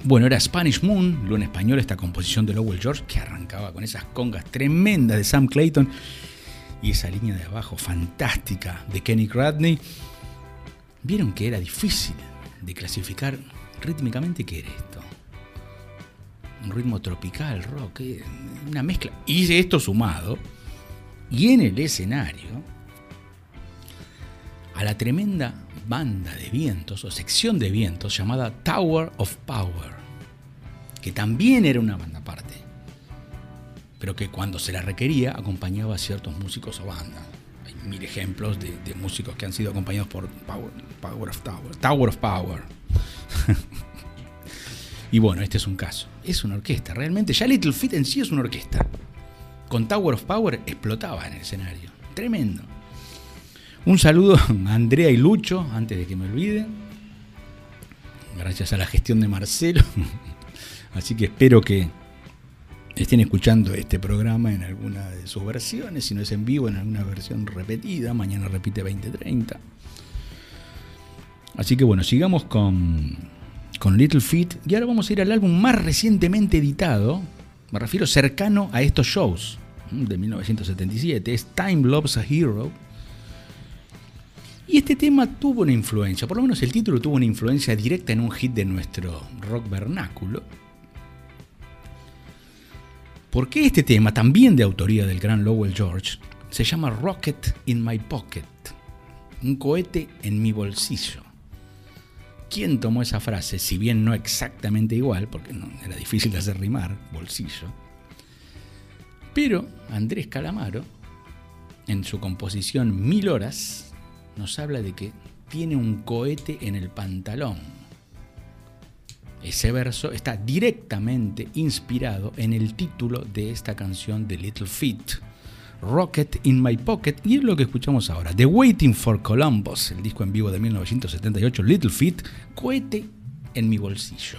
Bueno, era Spanish Moon, lo en español, esta composición de Lowell George, que arrancaba con esas congas tremendas de Sam Clayton y esa línea de abajo fantástica de Kenny Gradney. Vieron que era difícil de clasificar rítmicamente qué era esto. Un ritmo tropical, rock, eh, una mezcla. Y esto sumado, y en el escenario, a la tremenda banda de vientos o sección de vientos llamada Tower of Power, que también era una banda aparte, pero que cuando se la requería acompañaba a ciertos músicos o bandas. Hay mil ejemplos de, músicos que han sido acompañados por Power, Power of Tower, Tower of Power. y bueno, este es un caso. Es una orquesta, realmente. Ya Little Feat en sí es una orquesta. Con Tower of Power explotaba en el escenario. Tremendo. Un saludo a Andrea y Lucho, antes de que me olvide. Gracias a la gestión de Marcelo. Así que espero que estén escuchando este programa en alguna de sus versiones, si no es en vivo, en alguna versión repetida. Mañana repite 2030. Así que bueno, sigamos con, con Little Feat. Y ahora vamos a ir al álbum más recientemente editado. Me refiero cercano a estos shows de 1977. Es Time Loves a Hero. Y este tema tuvo una influencia, por lo menos el título tuvo una influencia directa en un hit de nuestro rock vernáculo. Porque este tema, también de autoría del gran Lowell George, se llama Rocket in My Pocket, un cohete en mi bolsillo. ¿Quién tomó esa frase? Si bien no exactamente igual, porque no, era difícil de hacer rimar, bolsillo. Pero Andrés Calamaro, en su composición Mil Horas, nos habla de que tiene un cohete en el pantalón. Ese verso está directamente inspirado en el título de esta canción de Little Feat, Rocket in My Pocket, y es lo que escuchamos ahora, The Waiting for Columbus, el disco en vivo de 1978, Little Feat, cohete en mi bolsillo.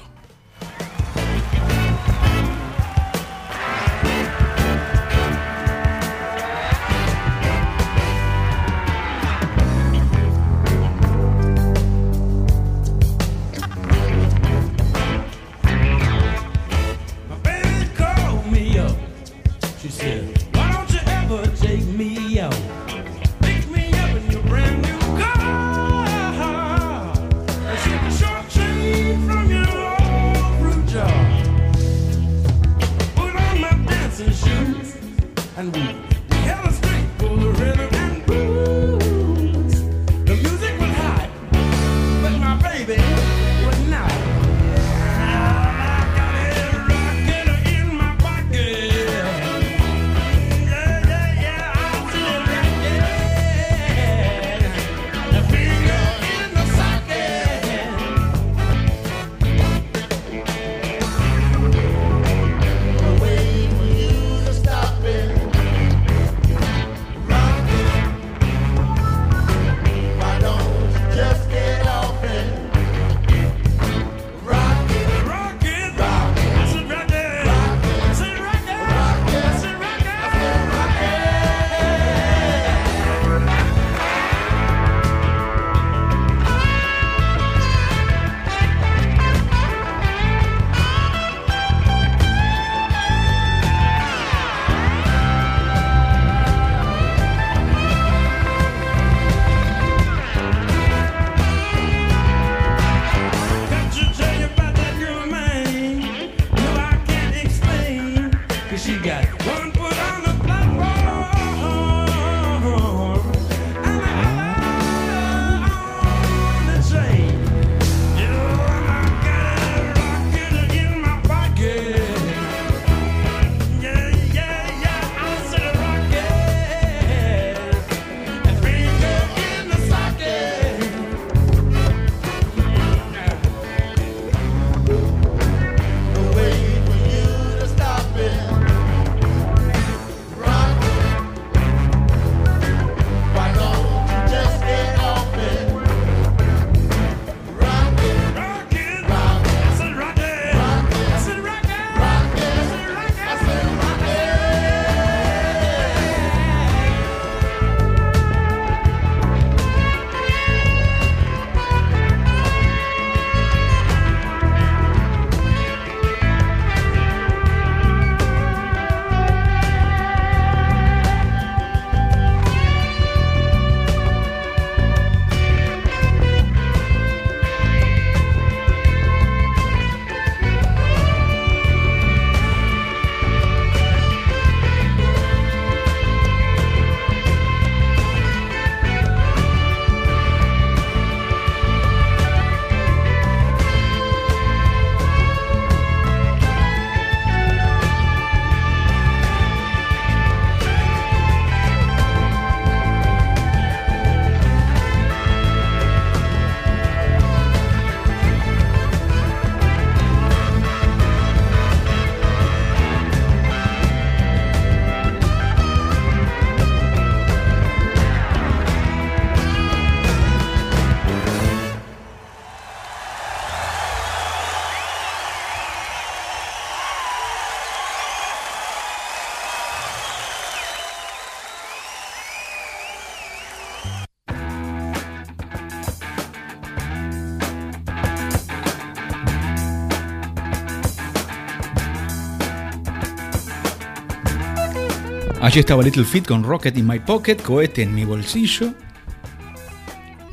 Allí estaba Little Feat con Rocket in My Pocket, cohete en mi bolsillo.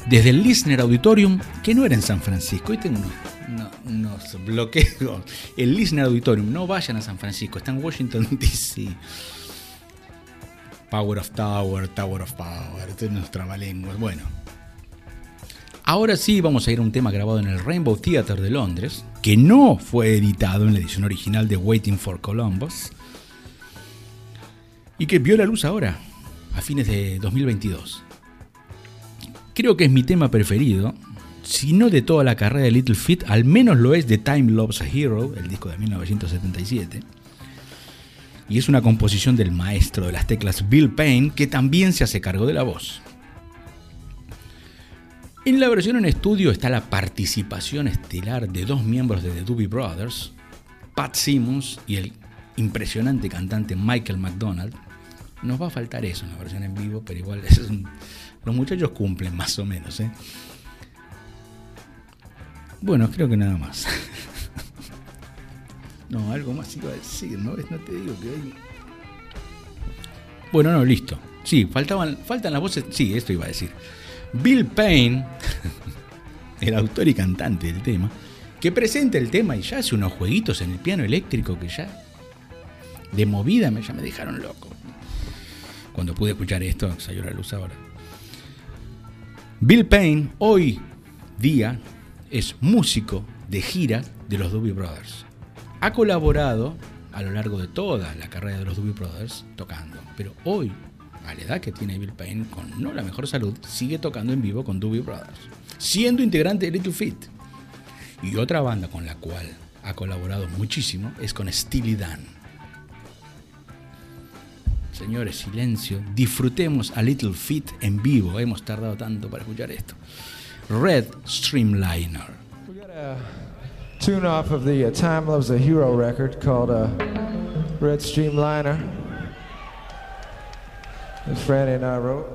Desde el Listener Auditorium, que no era en San Francisco. Hoy tengo unos, bloqueos. El Listener Auditorium, no vayan a San Francisco, está en Washington DC. Power of Tower, Tower of Power, esto es nuestra trabalenguas. Bueno. Ahora sí vamos a ir a un tema grabado en el Rainbow Theatre de Londres, que no fue editado en la edición original de Waiting for Columbus, y que vio la luz ahora, a fines de 2022. Creo que es mi tema preferido, si no de toda la carrera de Little Feat, al menos lo es de Time Loves a Hero, el disco de 1977. Y es una composición del maestro de las teclas Bill Payne, que también se hace cargo de la voz. En la versión en estudio está la participación estelar de dos miembros de The Doobie Brothers, Pat Simmons y el impresionante cantante Michael McDonald. Nos va a faltar eso en la versión en vivo, pero igual un- los muchachos cumplen más o menos. ¿eh? Bueno, creo que nada más. No, algo más iba a decir, ¿no? No te digo que hoy... Bueno, no, listo. Sí, faltaban, faltan las voces. Sí, esto iba a decir. Bill Payne, el autor y cantante del tema, que presenta el tema y ya hace unos jueguitos en el piano eléctrico que ya de movida me, ya me dejaron loco. Cuando pude escuchar esto, salió la luz ahora. Bill Payne hoy día es músico de gira de los Doobie Brothers. Ha colaborado a lo largo de toda la carrera de los Doobie Brothers tocando, pero hoy, a la edad que tiene Bill Payne, con no la mejor salud, sigue tocando en vivo con Doobie Brothers, siendo integrante de Little Feat. Y otra banda con la cual ha colaborado muchísimo es con Steely Dan. Señores, silencio. Disfrutemos a Little Feat en vivo. Hemos tardado tanto para escuchar esto. Red Streamliner.
We got tune off of the uh, Time Loves a Hero record called uh, Red Streamliner that Franny and I wrote.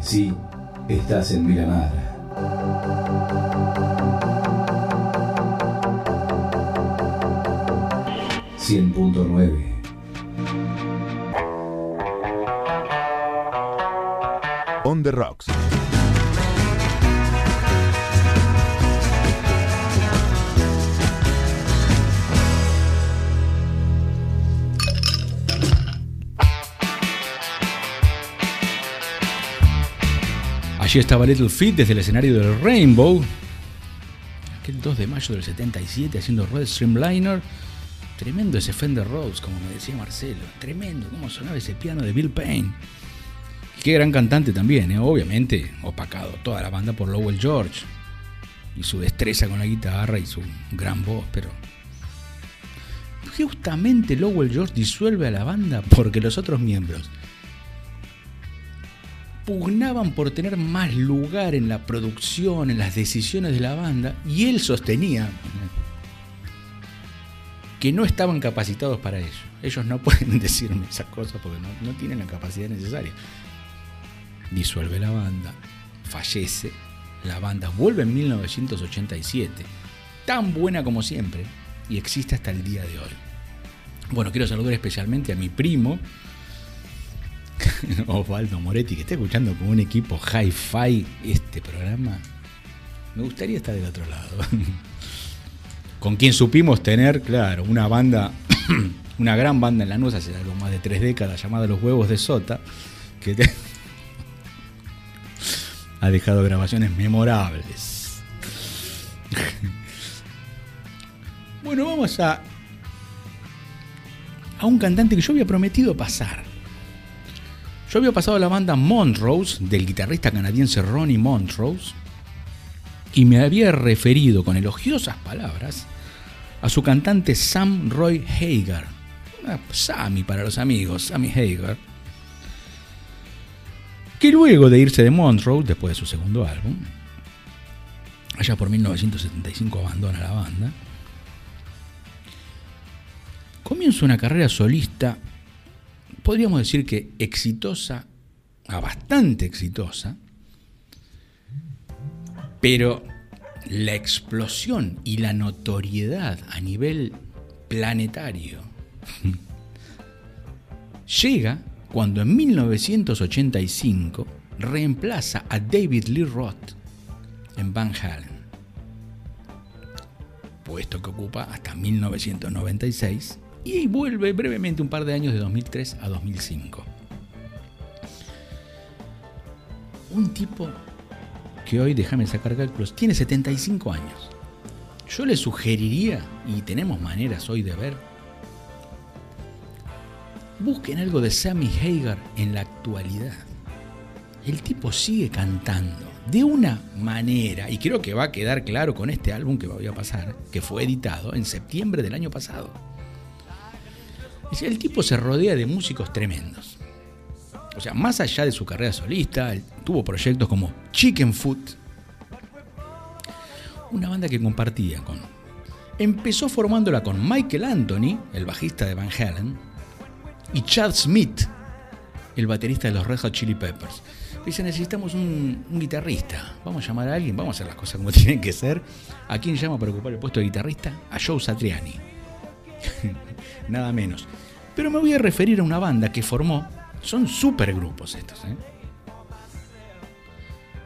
Sí, estás en Miramar. Cien punto nueve.
On the Rocks.
Allí estaba Little Feat desde el escenario del Rainbow. Aquel 2 de mayo del 77 haciendo Red Streamliner. Tremendo ese Fender Rhodes, como me decía Marcelo. Tremendo cómo sonaba ese piano de Bill Payne. Qué gran cantante también, ¿eh? obviamente opacado toda la banda por Lowell George. Y su destreza con la guitarra y su gran voz, pero... Justamente Lowell George disuelve a la banda porque los otros miembros pugnaban por tener más lugar en la producción, en las decisiones de la banda, y él sostenía que no estaban capacitados para ello. Ellos no pueden decirme esas cosas porque no, no tienen la capacidad necesaria. Disuelve la banda, fallece, la banda vuelve en 1987, tan buena como siempre, y existe hasta el día de hoy. Bueno, quiero saludar especialmente a mi primo, Osvaldo Moretti, que está escuchando con un equipo hi-fi este programa. Me gustaría estar del otro lado. con quien supimos tener, claro, una banda, una gran banda en la nuez hace algo más de tres décadas llamada Los Huevos de Sota, que ha dejado grabaciones memorables. bueno, vamos a a un cantante que yo había prometido pasar. Yo había pasado a la banda Montrose del guitarrista canadiense Ronnie Montrose y me había referido con elogiosas palabras a su cantante Sam Roy Hagar. Una Sammy para los amigos, Sammy Hagar. Que luego de irse de Montrose, después de su segundo álbum, allá por 1975 abandona la banda, comienza una carrera solista podríamos decir que exitosa, a bastante exitosa, pero la explosión y la notoriedad a nivel planetario llega cuando en 1985 reemplaza a David Lee Roth en Van Halen, puesto que ocupa hasta 1996 y vuelve brevemente un par de años de 2003 a 2005. Un tipo que hoy, déjame sacar cálculos, tiene 75 años. Yo le sugeriría, y tenemos maneras hoy de ver, busquen algo de Sammy Hagar en la actualidad. El tipo sigue cantando de una manera, y creo que va a quedar claro con este álbum que voy a pasar, que fue editado en septiembre del año pasado. El tipo se rodea de músicos tremendos. O sea, más allá de su carrera solista, tuvo proyectos como Chicken Foot, una banda que compartía con. Empezó formándola con Michael Anthony, el bajista de Van Halen, y Chad Smith, el baterista de los Red Hot Chili Peppers. Dice, necesitamos un, un guitarrista. Vamos a llamar a alguien, vamos a hacer las cosas como tienen que ser. ¿A quién llama para ocupar el puesto de guitarrista? A Joe Satriani. Nada menos. Pero me voy a referir a una banda que formó, son supergrupos estos, ¿eh?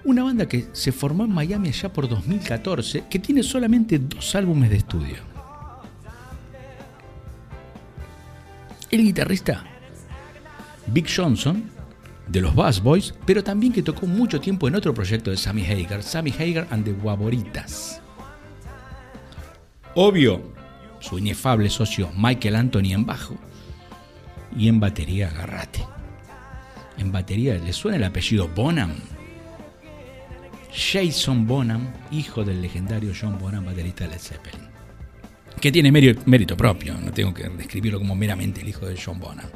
Una banda que se formó en Miami allá por 2014, que tiene solamente dos álbumes de estudio. El guitarrista Big Johnson, de los Bass Boys, pero también que tocó mucho tiempo en otro proyecto de Sammy Hagar, Sammy Hagar and the Guaboritas. Obvio, su inefable socio Michael Anthony en bajo y en batería agarrate. En batería le suena el apellido Bonham. Jason Bonham, hijo del legendario John Bonham, baterista de Led Zeppelin. Que tiene mérito, propio, no tengo que describirlo como meramente el hijo de John Bonham.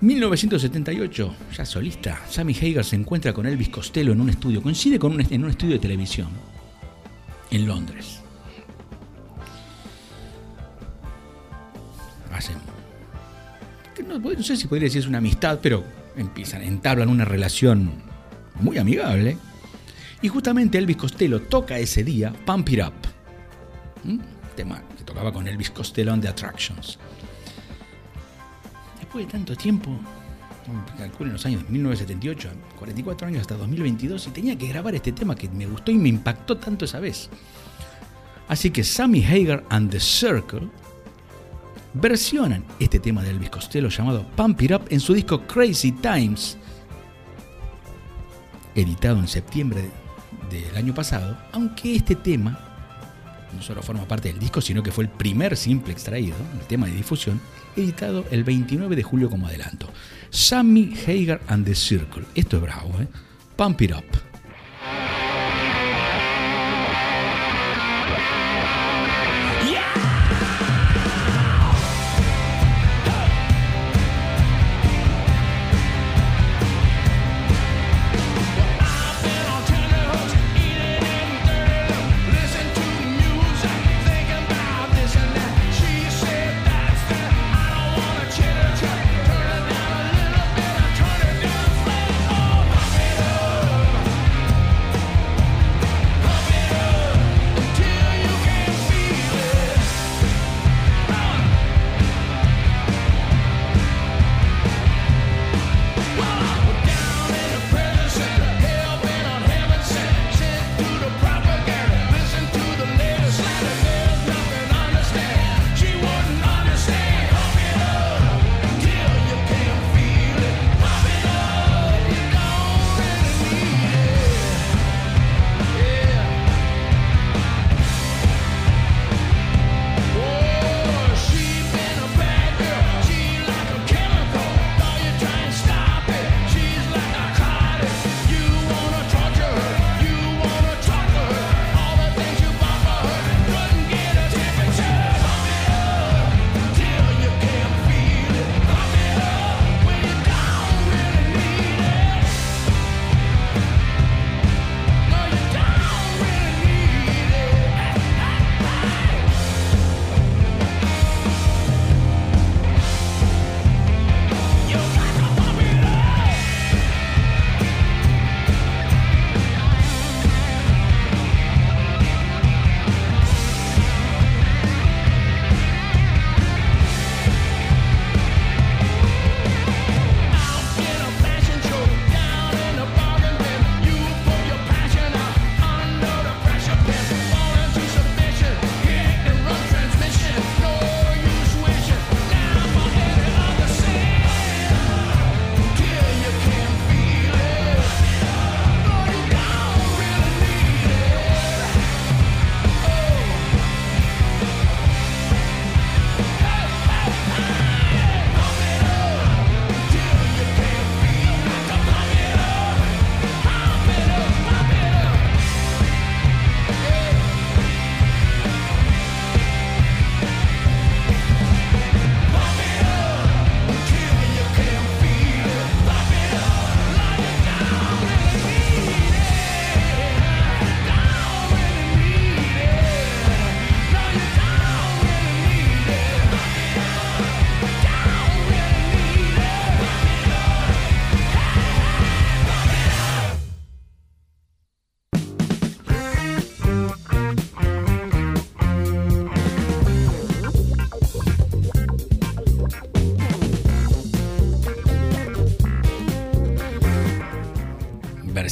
1978, ya solista, Sammy Hagar se encuentra con Elvis Costello en un estudio, coincide con en un estudio de televisión en Londres. Hacen, no, sé si podría decir es una amistad, pero empiezan, entablan una relación muy amigable. Y justamente Elvis Costello toca ese día Pump It Up, tema que tocaba con Elvis Costello on The Attractions. Después de tanto tiempo, calculo en los años 1978, 44 años hasta 2022, y tenía que grabar este tema que me gustó y me impactó tanto esa vez. Así que Sammy Hagar and the Circle versionan este tema de Elvis Costello llamado Pump It Up en su disco Crazy Times, editado en septiembre del año pasado, aunque este tema no solo forma parte del disco, sino que fue el primer simple extraído, el tema de difusión, editado el 29 de julio como adelanto. Sammy Hagar and the Circle. Esto es bravo, ¿eh? Pump It Up.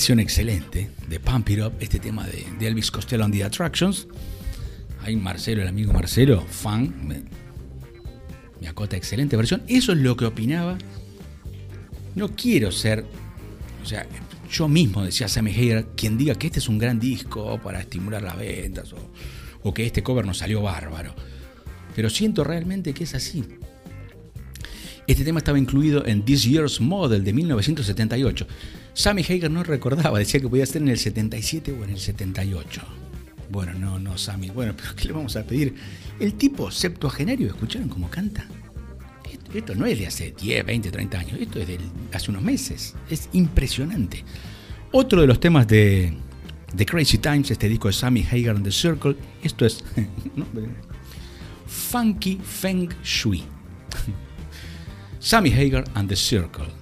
Versión excelente de Pump It Up, este tema de, Elvis Costello and the Attractions. Ahí Marcelo, el amigo Marcelo, fan, me, me acota excelente versión. Eso es lo que opinaba. No quiero ser, o sea, yo mismo decía Sammy Hagar, quien diga que este es un gran disco para estimular las ventas o, o que este cover nos salió bárbaro. Pero siento realmente que es así. Este tema estaba incluido en This Year's Model de 1978. Sammy Hagar no recordaba, decía que podía ser en el 77 o en el 78. Bueno, no, no, Sammy. Bueno, pero ¿qué le vamos a pedir? El tipo septuagenario, ¿escucharon cómo canta? Esto, no es de hace 10, 20, 30 años, esto es de hace unos meses. Es impresionante. Otro de los temas de, de Crazy Times, este disco de Sammy Hagar and the Circle, esto es. Funky Feng Shui. Sammy Hagar and the Circle.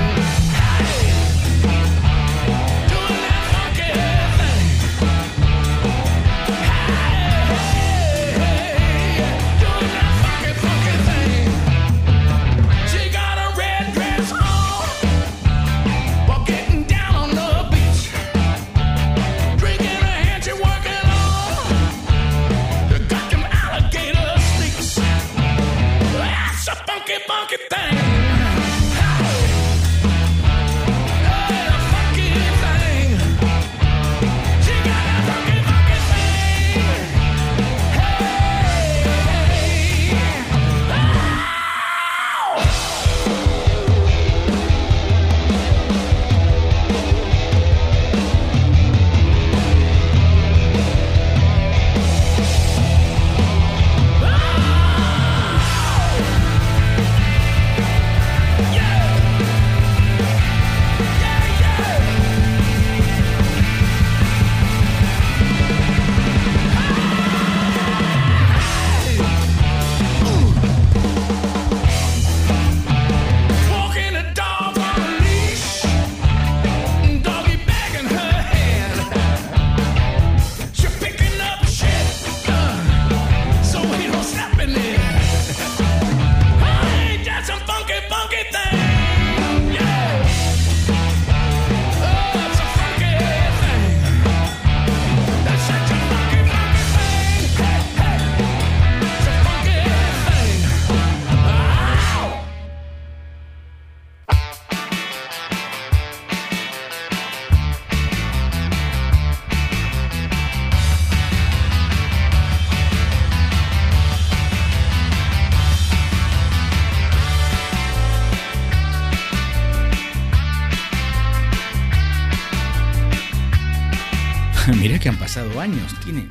años, tiene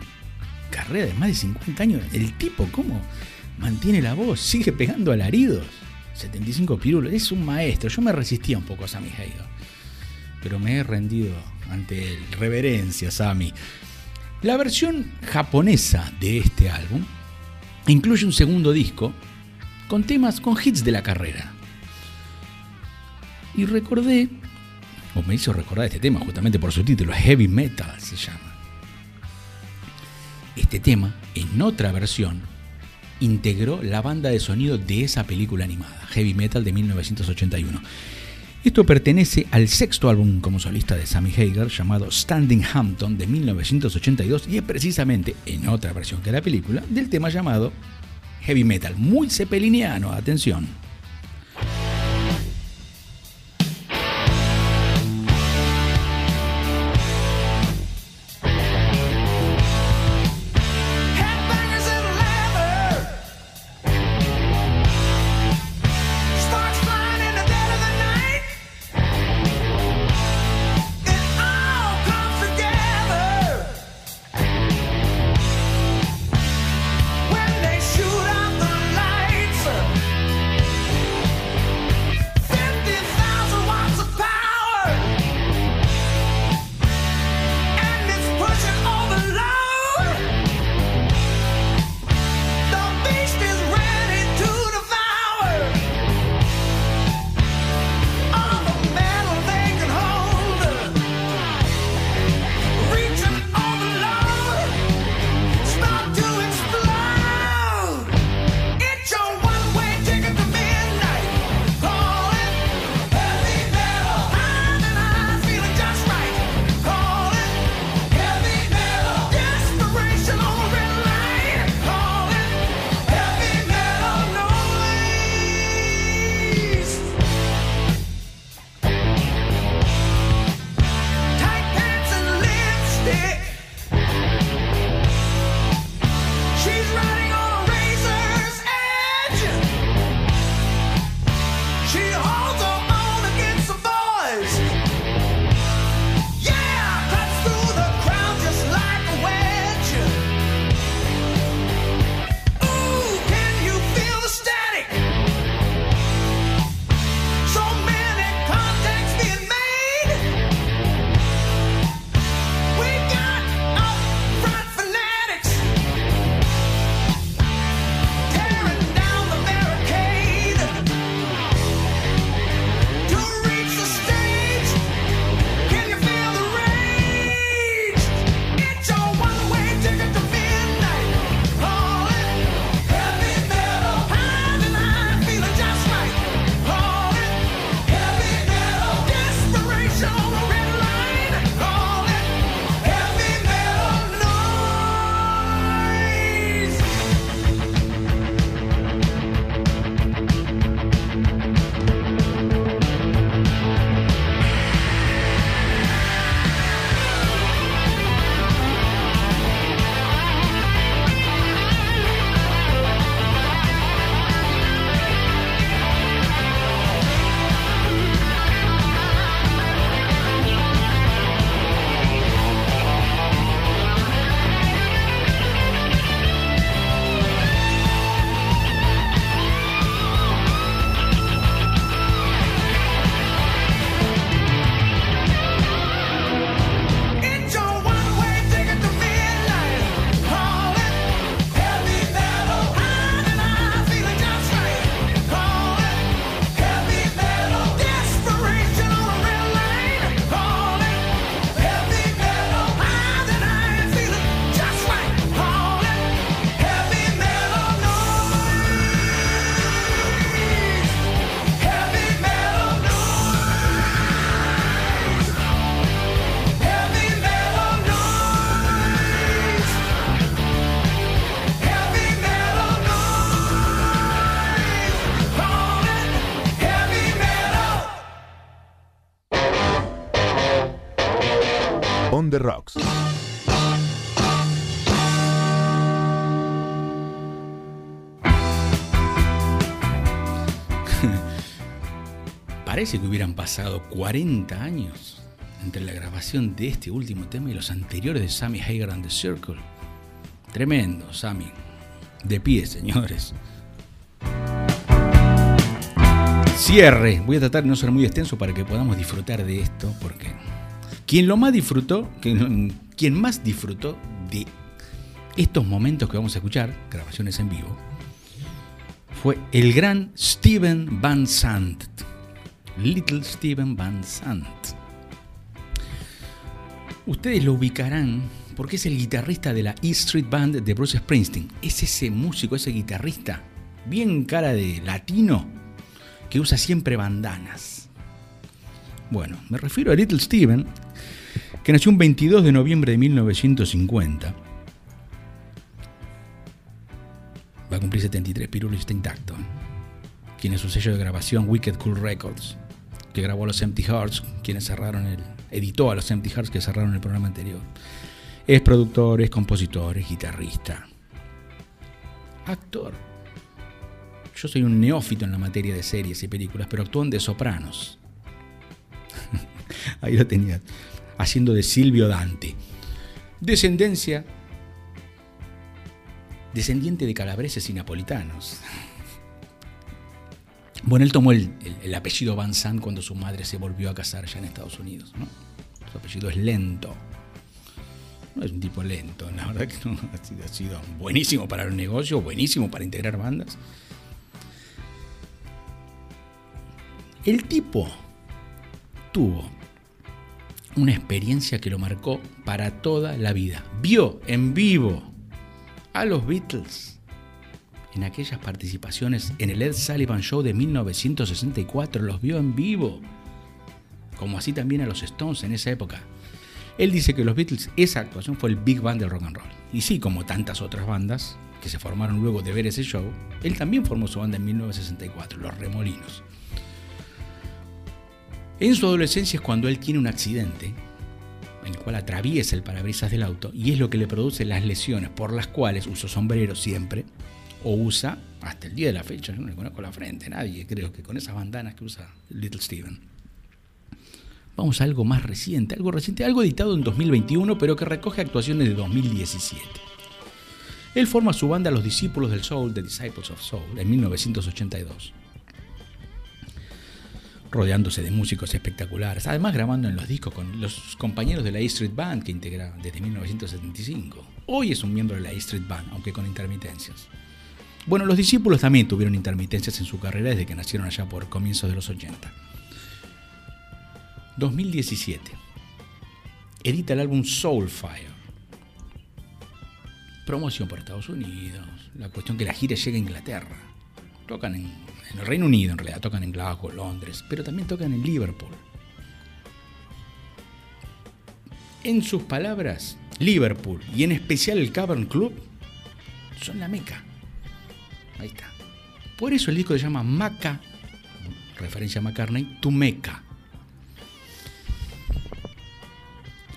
carrera de más de 50 años. El tipo, ¿cómo mantiene la voz? Sigue pegando alaridos. 75 pirulos, es un maestro. Yo me resistía un poco a Sammy Hagar, pero me he rendido ante él. Reverencia, Sammy. La versión japonesa de este álbum incluye un segundo disco con temas, con hits de la carrera. Y recordé o me hizo recordar este tema justamente por su título, Heavy Metal se llama. Este tema, en otra versión, integró la banda de sonido de esa película animada, Heavy Metal de 1981. Esto pertenece al sexto álbum como solista de Sammy Hagar llamado Standing Hampton de 1982 y es precisamente en otra versión que la película del tema llamado Heavy Metal, muy cepeliniano, atención.
The
Rocks.
Parece que hubieran pasado 40 años entre la grabación de este último tema y los anteriores de Sammy Hagar and the Circle. Tremendo, Sammy. De pie, señores. Cierre. Voy a tratar de no ser muy extenso para que podamos disfrutar de esto, porque quien lo más disfrutó, quien, más disfrutó de estos momentos que vamos a escuchar, grabaciones en vivo, fue el gran Steven Van Sant. Little Steven Van Sant. Ustedes lo ubicarán porque es el guitarrista de la E Street Band de Bruce Springsteen. Es ese músico, ese guitarrista, bien cara de latino, que usa siempre bandanas. Bueno, me refiero a Little Steven, que nació un 22 de noviembre de 1950. Va a cumplir 73, Pirulo está intacto. Tiene su sello de grabación Wicked Cool Records, que grabó a los Empty Hearts, quienes cerraron el. editó a los Empty Hearts que cerraron el programa anterior. Es productor, es compositor, es guitarrista. Actor. Yo soy un neófito en la materia de series y películas, pero actuó en De Sopranos. Ahí lo tenía. Haciendo de Silvio Dante. Descendencia. Descendiente de calabreses y napolitanos. Bueno, él tomó el, el- el apellido Van Sant cuando su madre se volvió a casar ya en Estados Unidos. Su apellido es lento. No es un tipo lento, la verdad que no. Ha sido, ha sido buenísimo para los negocios, buenísimo para integrar bandas. El tipo tuvo una experiencia que lo marcó para toda la vida. Vio en vivo a los Beatles en aquellas participaciones en el Ed Sullivan Show de 1964. Los vio en vivo. Como así también a los Stones en esa época. Él dice que los Beatles, esa actuación fue el Big Band del rock and roll. Y sí, como tantas otras bandas que se formaron luego de ver ese show, él también formó su banda en 1964, Los Remolinos. En su adolescencia es cuando él tiene un accidente en el cual atraviesa el parabrisas del auto y es lo que le produce las lesiones por las cuales usa sombrero siempre o usa hasta el día de la fecha, yo no le conozco la frente, nadie creo que con esas bandanas que usa Little Steven. Vamos a algo más reciente, algo reciente, algo editado en 2021, pero que recoge actuaciones de 2017. Él forma su banda Los Discípulos del Soul, The Disciples of Soul, en 1982, rodeándose de músicos espectaculares, además grabando en los discos con los compañeros de la E Street Band que integra desde 1975. Hoy es un miembro de la E Street Band, aunque con intermitencias. Bueno, los discípulos también tuvieron intermitencias en su carrera desde que nacieron allá por comienzos de los 80. 2017. Edita el álbum Soulfire. Promoción por Estados Unidos. La cuestión que la gira llega a Inglaterra. Tocan en, en el Reino Unido, en realidad. Tocan en Glasgow, Londres. Pero también tocan en Liverpool. En sus palabras, Liverpool y en especial el Cavern Club son la meca. Ahí está. Por eso el disco se llama Maca, referencia a McCartney, Tu Meca.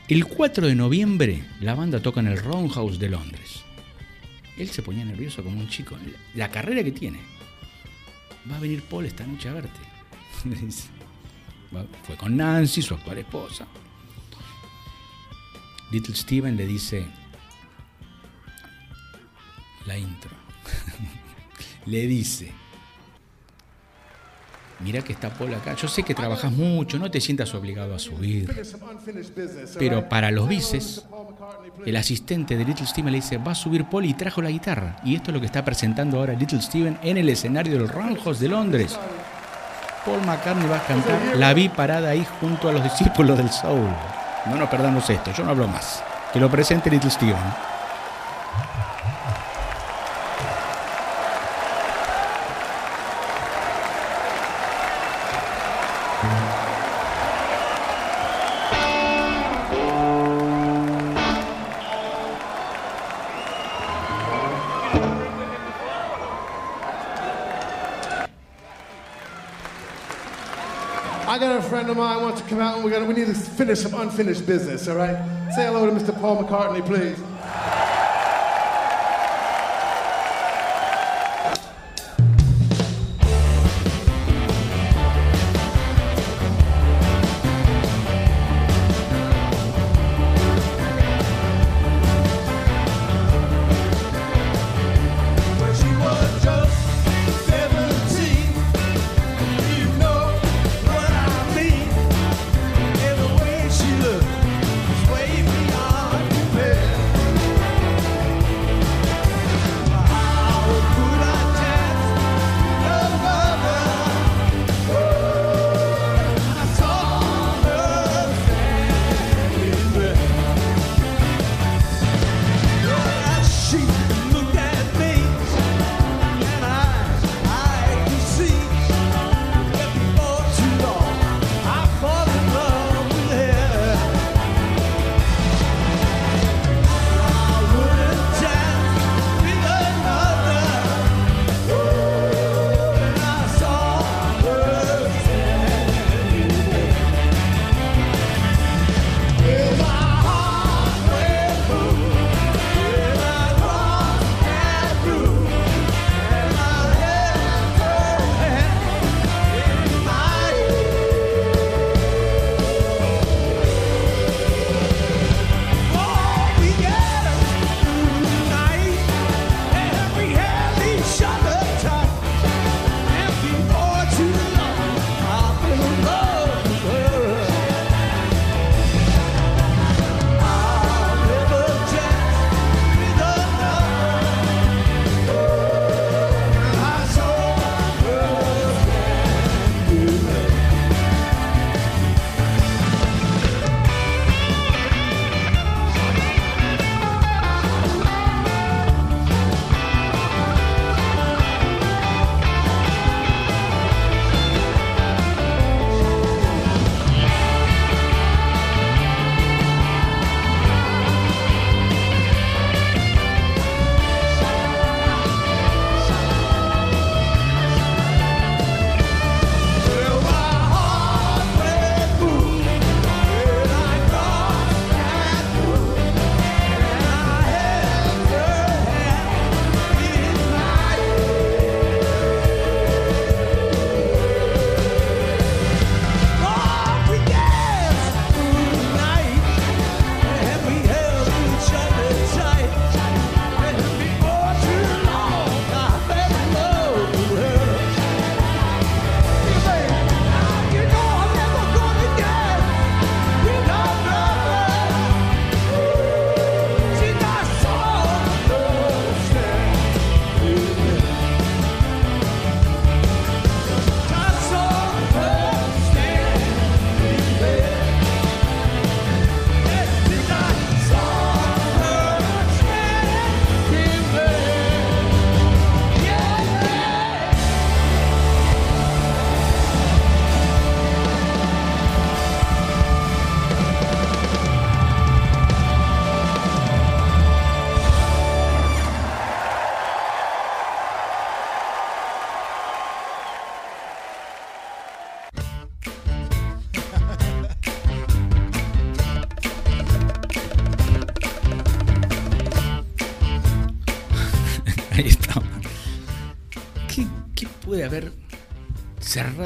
El 4 de noviembre la banda toca en el Roundhouse de Londres. Él se ponía nervioso como un chico. La carrera que tiene. Va a venir Paul esta noche a verte. Fue con Nancy, su actual esposa. Little Steven le dice la intro. le dice, mira que está Paul acá, yo sé que trabajas mucho, no te sientas obligado a subir. Pero para los bices, el asistente de Little Steven le dice, va a subir Paul y trajo la guitarra. Y esto es lo que está presentando ahora Little Steven en el escenario del Roundhouse de Londres. Paul McCartney va a cantar La vi parada ahí junto a los discípulos del Soul. No nos perdamos esto, yo no hablo más. Que lo presente Little Steven.
Mine wants to come out and we got we need to finish some unfinished business, all right? Say hello to Mr. Paul McCartney, please.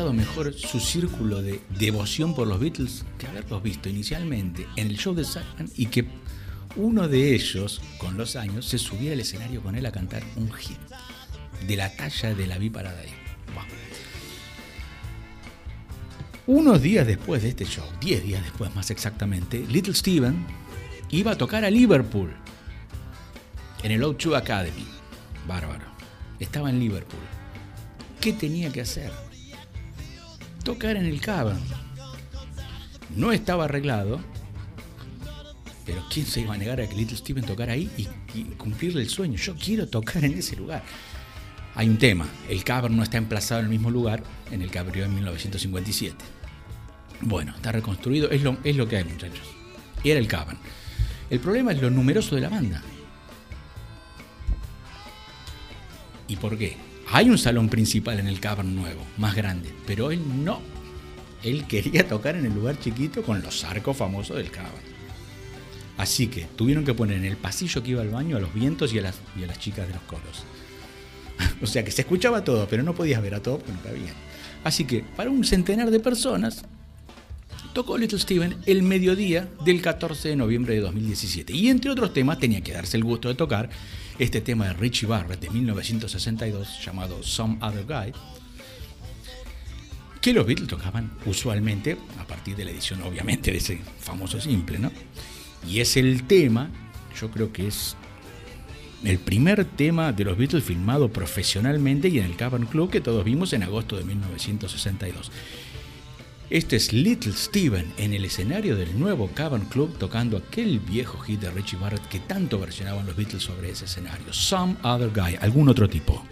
Mejor su círculo de devoción por los Beatles que haberlos visto inicialmente en el show de Simon y que uno de ellos, con los años, se subiera al escenario con él a cantar un hit de la talla de la Viparada ahí. Buah. Unos días después de este show, 10 días después más exactamente, Little Steven iba a tocar a Liverpool en el O2 Academy. Bárbaro. Estaba en Liverpool. ¿Qué tenía que hacer? Tocar en el Cavern. No estaba arreglado, pero ¿quién se iba a negar a que Little Steven tocara ahí y, cumplirle el sueño? Yo quiero tocar en ese lugar. Hay un tema, el Cavern no está emplazado en el mismo lugar en el que abrió en 1957. Bueno, está reconstruido, es lo, es lo que hay muchachos. Era el Cavern. El problema es lo numeroso de la banda. ¿Y por qué? Hay un salón principal en el Cavern nuevo, más grande, pero él no. él quería tocar en el lugar chiquito con los arcos famosos del Cavern. Así que tuvieron que poner en el pasillo que iba al baño a los vientos y a las, y a las chicas de los coros. o sea que se escuchaba todo, pero no podías ver a todo porque no cabían. Así que para un centenar de personas tocó Little Steven el mediodía del 14 de noviembre de 2017. Y entre otros temas tenía que darse el gusto de tocar este tema de Richie Barrett de 1962 llamado Some Other Guy, que los Beatles tocaban usualmente a partir de la edición obviamente de ese famoso simple, ¿no? Y es el tema, yo creo que es el primer tema de los Beatles filmado profesionalmente y en el Cavern Club que todos vimos en agosto de 1962. Este es Little Steven en el escenario del nuevo Cavern Club tocando aquel viejo hit de Richie Barrett que tanto versionaban los Beatles sobre ese escenario. Some Other Guy, algún otro tipo.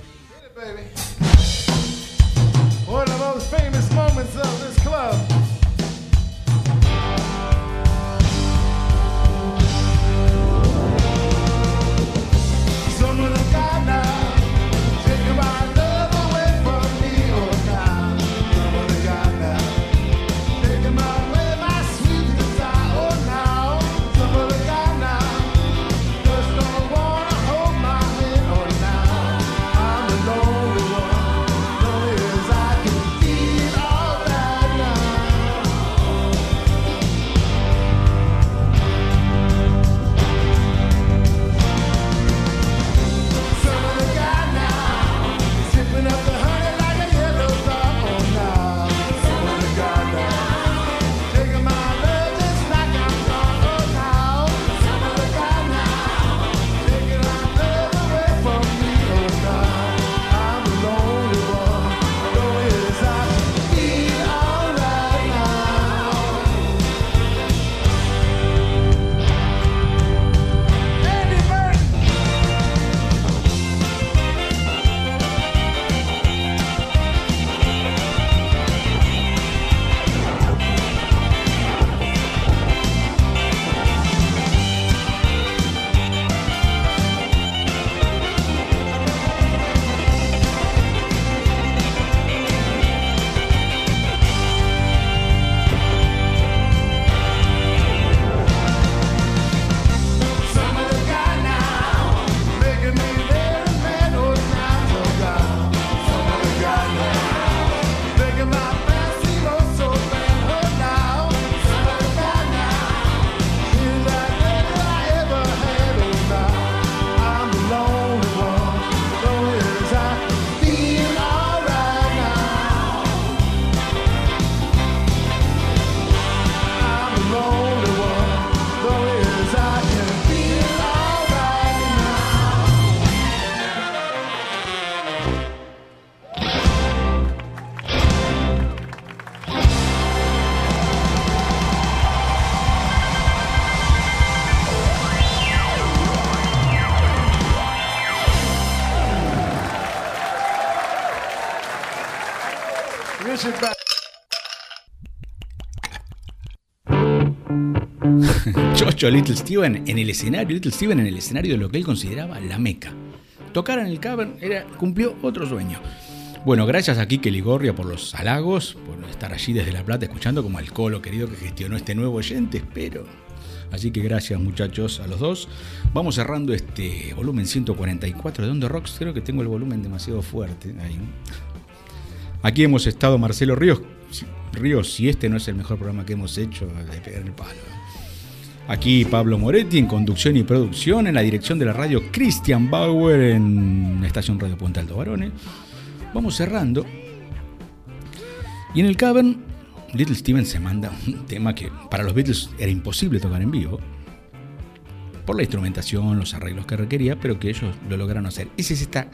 Chocho Little Steven en el escenario, Little Steven en el escenario de lo que él consideraba la meca. Tocar en el Cavern era, cumplió otro sueño. Bueno, gracias a Kike Ligorria por los halagos, por estar allí desde La Plata escuchando como al colo querido que gestionó este nuevo oyente, espero. Así que gracias muchachos a los dos. Vamos cerrando este volumen 144 de Onda Rocks. Creo que tengo el volumen demasiado fuerte. Ahí. Aquí hemos estado Marcelo Ríos. Ríos, si este no es el mejor programa que hemos hecho, de pegar el palo. Aquí Pablo Moretti en conducción y producción, en la dirección de la radio Christian Bauer en la estación Radio Puente Alto Varones. Vamos cerrando. Y en el Cavern, Little Steven se manda un tema que para los Beatles era imposible tocar en vivo. Por la instrumentación, los arreglos que requería, pero que ellos lo lograron hacer. Esa es esta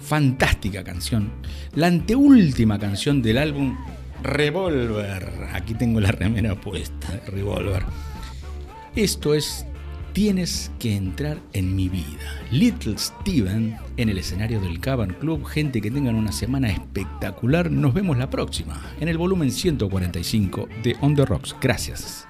fantástica canción. La anteúltima canción del álbum Revolver. Aquí tengo la remera puesta, Revolver. Esto es Tienes que entrar en mi vida. Little Steven en el escenario del Cavern Club. Gente que tengan una semana espectacular. Nos vemos la próxima en el volumen 145 de On the Rocks. Gracias.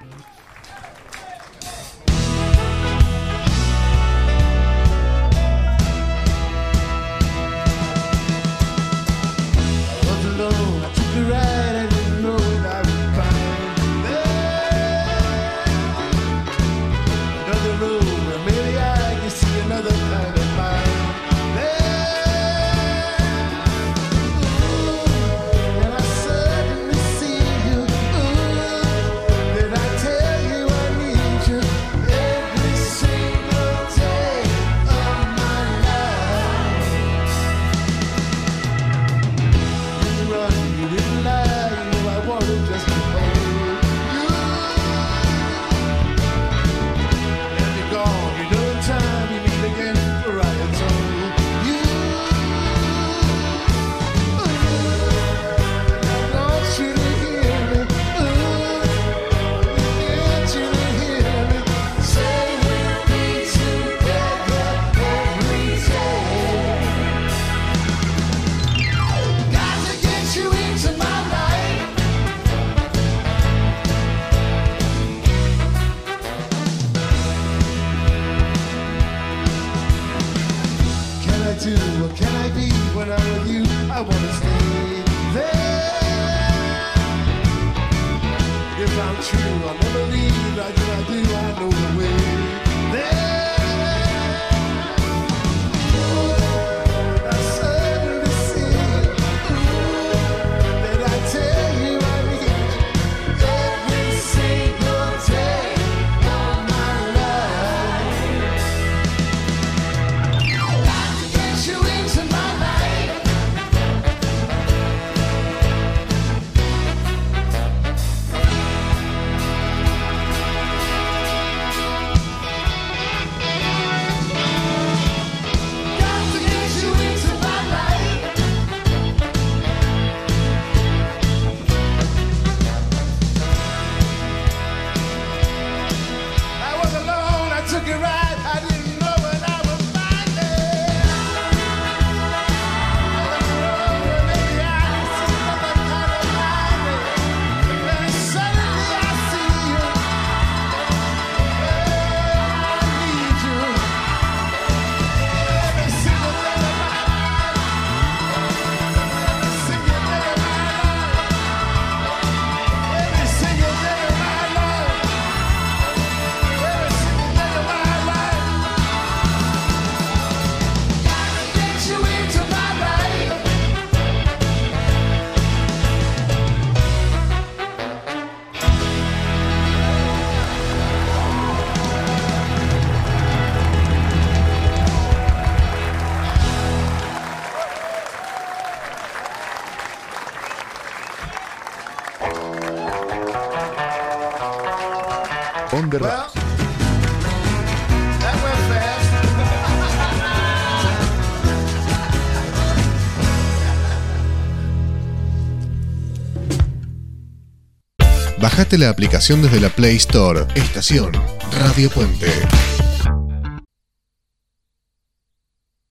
La aplicación desde la Play Store. Estación Radio Puente.